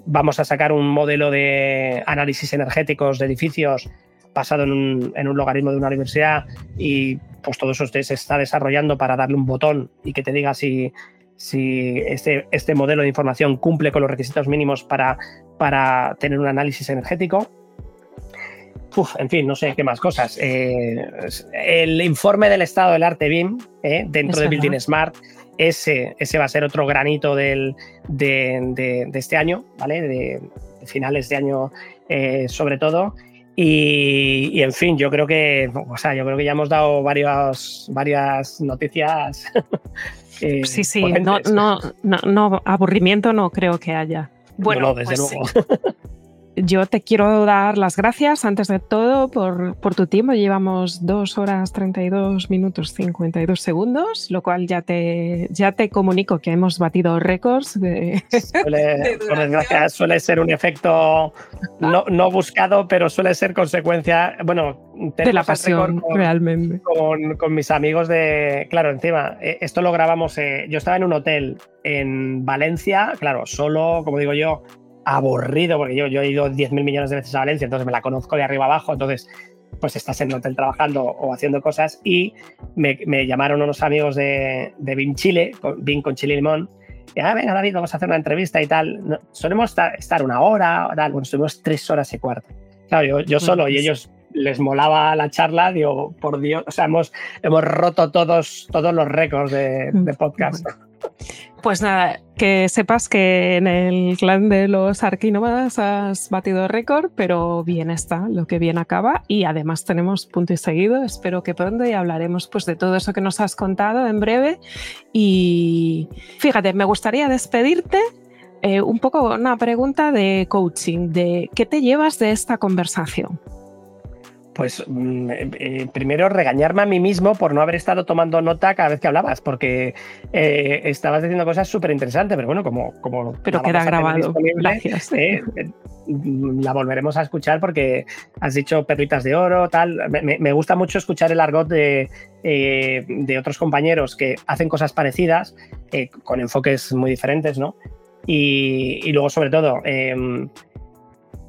Speaker 1: Vamos a sacar un modelo de análisis energéticos de edificios basado en un, en un logaritmo de una universidad y pues todo eso se está desarrollando para darle un botón y que te diga si, si este, este modelo de información cumple con los requisitos mínimos para, para tener un análisis energético. en fin, no sé qué más cosas. Eh, el informe del estado del arte BIM eh, dentro de Building Smart, ese, ese va a ser otro granito del, de, este año, ¿vale? De, finales de año eh, sobre todo. Y, y, en fin, yo creo que, o sea, yo creo que ya hemos dado varias, varias noticias [LAUGHS]
Speaker 2: Eh, sí, sí, no, no, no, aburrimiento no creo que haya.
Speaker 1: Bueno, desde pues luego. [LAUGHS]
Speaker 2: Yo te quiero dar las gracias antes de todo por, por, tu tiempo. Llevamos dos horas 32 minutos 52 segundos, lo cual ya te, ya te comunico que hemos batido récords. De,
Speaker 1: por [LAUGHS] desgracia, suele ser un efecto no, no, buscado, pero suele ser consecuencia, bueno,
Speaker 2: de la pasión, realmente.
Speaker 1: Con, con, mis amigos de. Claro, encima, eh, esto lo grabamos. Eh, yo estaba en un hotel en Valencia, claro, solo, como digo yo, aburrido, porque yo, yo he ido 10.000 millones de veces a Valencia, entonces me la conozco de arriba abajo, entonces pues estás en el hotel trabajando o haciendo cosas y me, llamaron unos amigos de, de BIM Chile, con, BIM con Chile y Limón, y ah, venga David, vamos a hacer una entrevista y tal. solemos estar, una hora, tal. bueno, estuvimos tres horas y cuarto. Claro, yo, solo y ellos les molaba la charla, digo, por Dios, o sea, hemos, hemos roto todos, todos los récords de, podcast.
Speaker 2: Pues nada, que sepas que en el clan de los arquínómadas has batido récord, pero bien está, lo que bien acaba. Y además tenemos punto y seguido. Espero que pronto y hablaremos pues, de todo eso que nos has contado en breve. Y fíjate, me gustaría despedirte eh, un poco una pregunta de coaching, de qué te llevas de esta conversación.
Speaker 1: Pues mm, eh, eh, primero regañarme a mí mismo por no haber estado tomando nota cada vez que hablabas, porque eh, estabas diciendo cosas súper interesantes, pero bueno, como... como
Speaker 2: pero queda grabado. Gracias.
Speaker 1: Mm, la volveremos a escuchar porque has dicho perritas de oro, tal. Me, gusta mucho escuchar el argot de, de, otros compañeros que hacen cosas parecidas, con enfoques muy diferentes, ¿no? Y, y luego, sobre todo, em,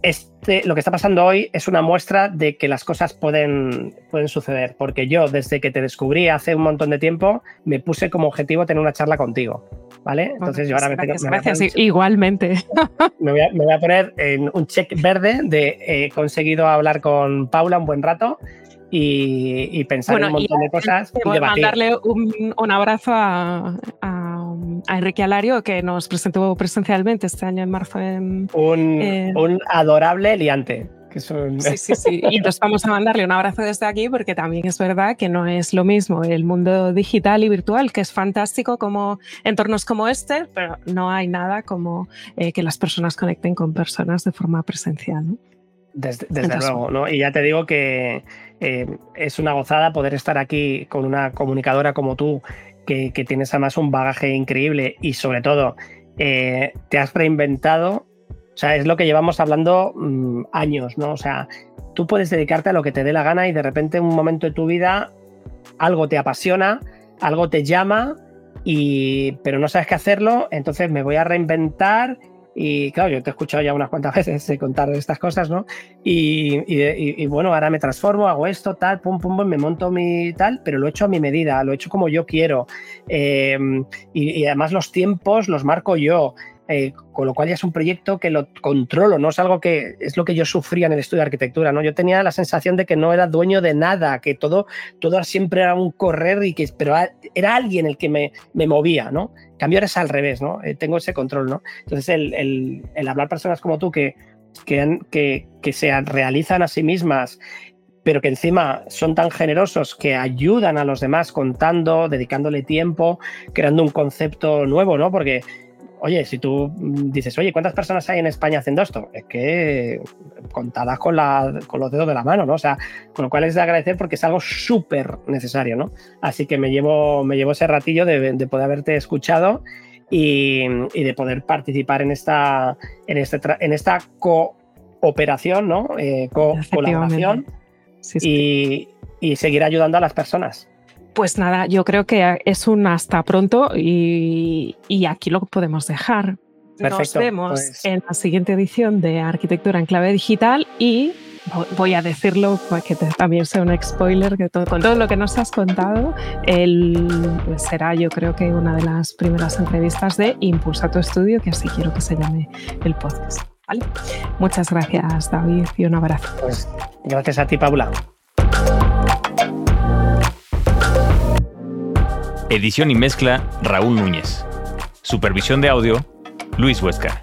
Speaker 1: este, lo que está pasando hoy es una muestra de que las cosas pueden, pueden suceder, porque yo desde que te descubrí hace un montón de tiempo me puse como objetivo tener una charla contigo, ¿vale?
Speaker 2: Entonces yo ahora me, tengo, gracias, igualmente.
Speaker 1: Me voy, a, poner en un check verde de he conseguido hablar con Paula un buen rato y, pensar en un montón de cosas.
Speaker 2: Y, y mandarle un, un abrazo a, a Enrique Alario, que nos presentó presencialmente este año en marzo. En,
Speaker 1: un, adorable liante.
Speaker 2: Sí, sí, sí. Y [LAUGHS] nos vamos a mandarle un abrazo desde aquí porque también es verdad que no es lo mismo el mundo digital y virtual, que es fantástico como entornos como este, pero no hay nada como eh, que las personas conecten con personas de forma presencial.
Speaker 1: Desde, luego, ¿no? Y ya te digo que eh, es una gozada poder estar aquí con una comunicadora como tú que, tienes además un bagaje increíble y sobre todo eh, te has reinventado. O sea, es lo que llevamos hablando mm, años, ¿no? O sea, tú puedes dedicarte a lo que te dé la gana y de repente en un momento de tu vida algo te apasiona, algo te llama, y, pero no sabes qué hacerlo, entonces me voy a reinventar y claro, yo te he escuchado ya unas cuantas [LAUGHS] veces contar estas cosas, ¿no? Y, bueno, ahora me transformo, hago esto, tal, pum, pum, pum, me monto mi tal, pero lo he hecho a mi medida, lo he hecho como yo quiero. Em, y, además los tiempos los marco yo. Eh, con lo cual ya es un proyecto que lo controlo, no es algo que es lo que yo sufría en el estudio de arquitectura, ¿no? Yo tenía la sensación de que no era dueño de nada, que todo, todo siempre era un correr y que pero era alguien el que me, me movía, ¿no? cambio es al revés, ¿no? Eh, tengo ese control, ¿no? Entonces el, el, el hablar personas como tú que, que, que, que se realizan a sí mismas pero que encima son tan generosos que ayudan a los demás contando, dedicándole tiempo, creando un concepto nuevo, ¿no? Porque oye, si tú dices, oye, ¿cuántas personas hay en España haciendo esto? Es que contadas con, la, con los dedos de la mano, ¿no? O sea, con lo cual es de agradecer porque es algo súper necesario, ¿no? Así que me llevo, me llevo ese ratillo de, de poder haberte escuchado y, y, de poder participar en esta, en este, en esta cooperación, ¿no? Eh, co colaboración sí, sí. Y, y seguir ayudando a las personas.
Speaker 2: Pues nada, yo creo que es un hasta pronto y, y aquí lo podemos dejar.
Speaker 1: Perfecto,
Speaker 2: Nos vemos
Speaker 1: pues...
Speaker 2: en la siguiente edición de Arquitectura en Clave Digital y voy a decirlo para que también sea un spoiler que todo, con todo lo que nos has contado el, pues será yo creo que una de las primeras entrevistas de Impulsa tu estudio que así quiero que se llame el podcast ¿vale? muchas gracias David y un abrazo
Speaker 1: pues, gracias a ti Paula
Speaker 4: Edición y mezcla Raúl Núñez. Supervisión de audio Luis Huesca.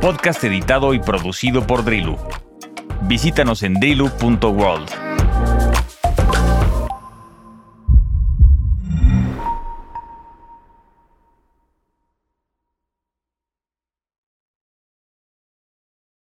Speaker 4: Podcast editado y producido por Drilu. Visítanos en drilu.world.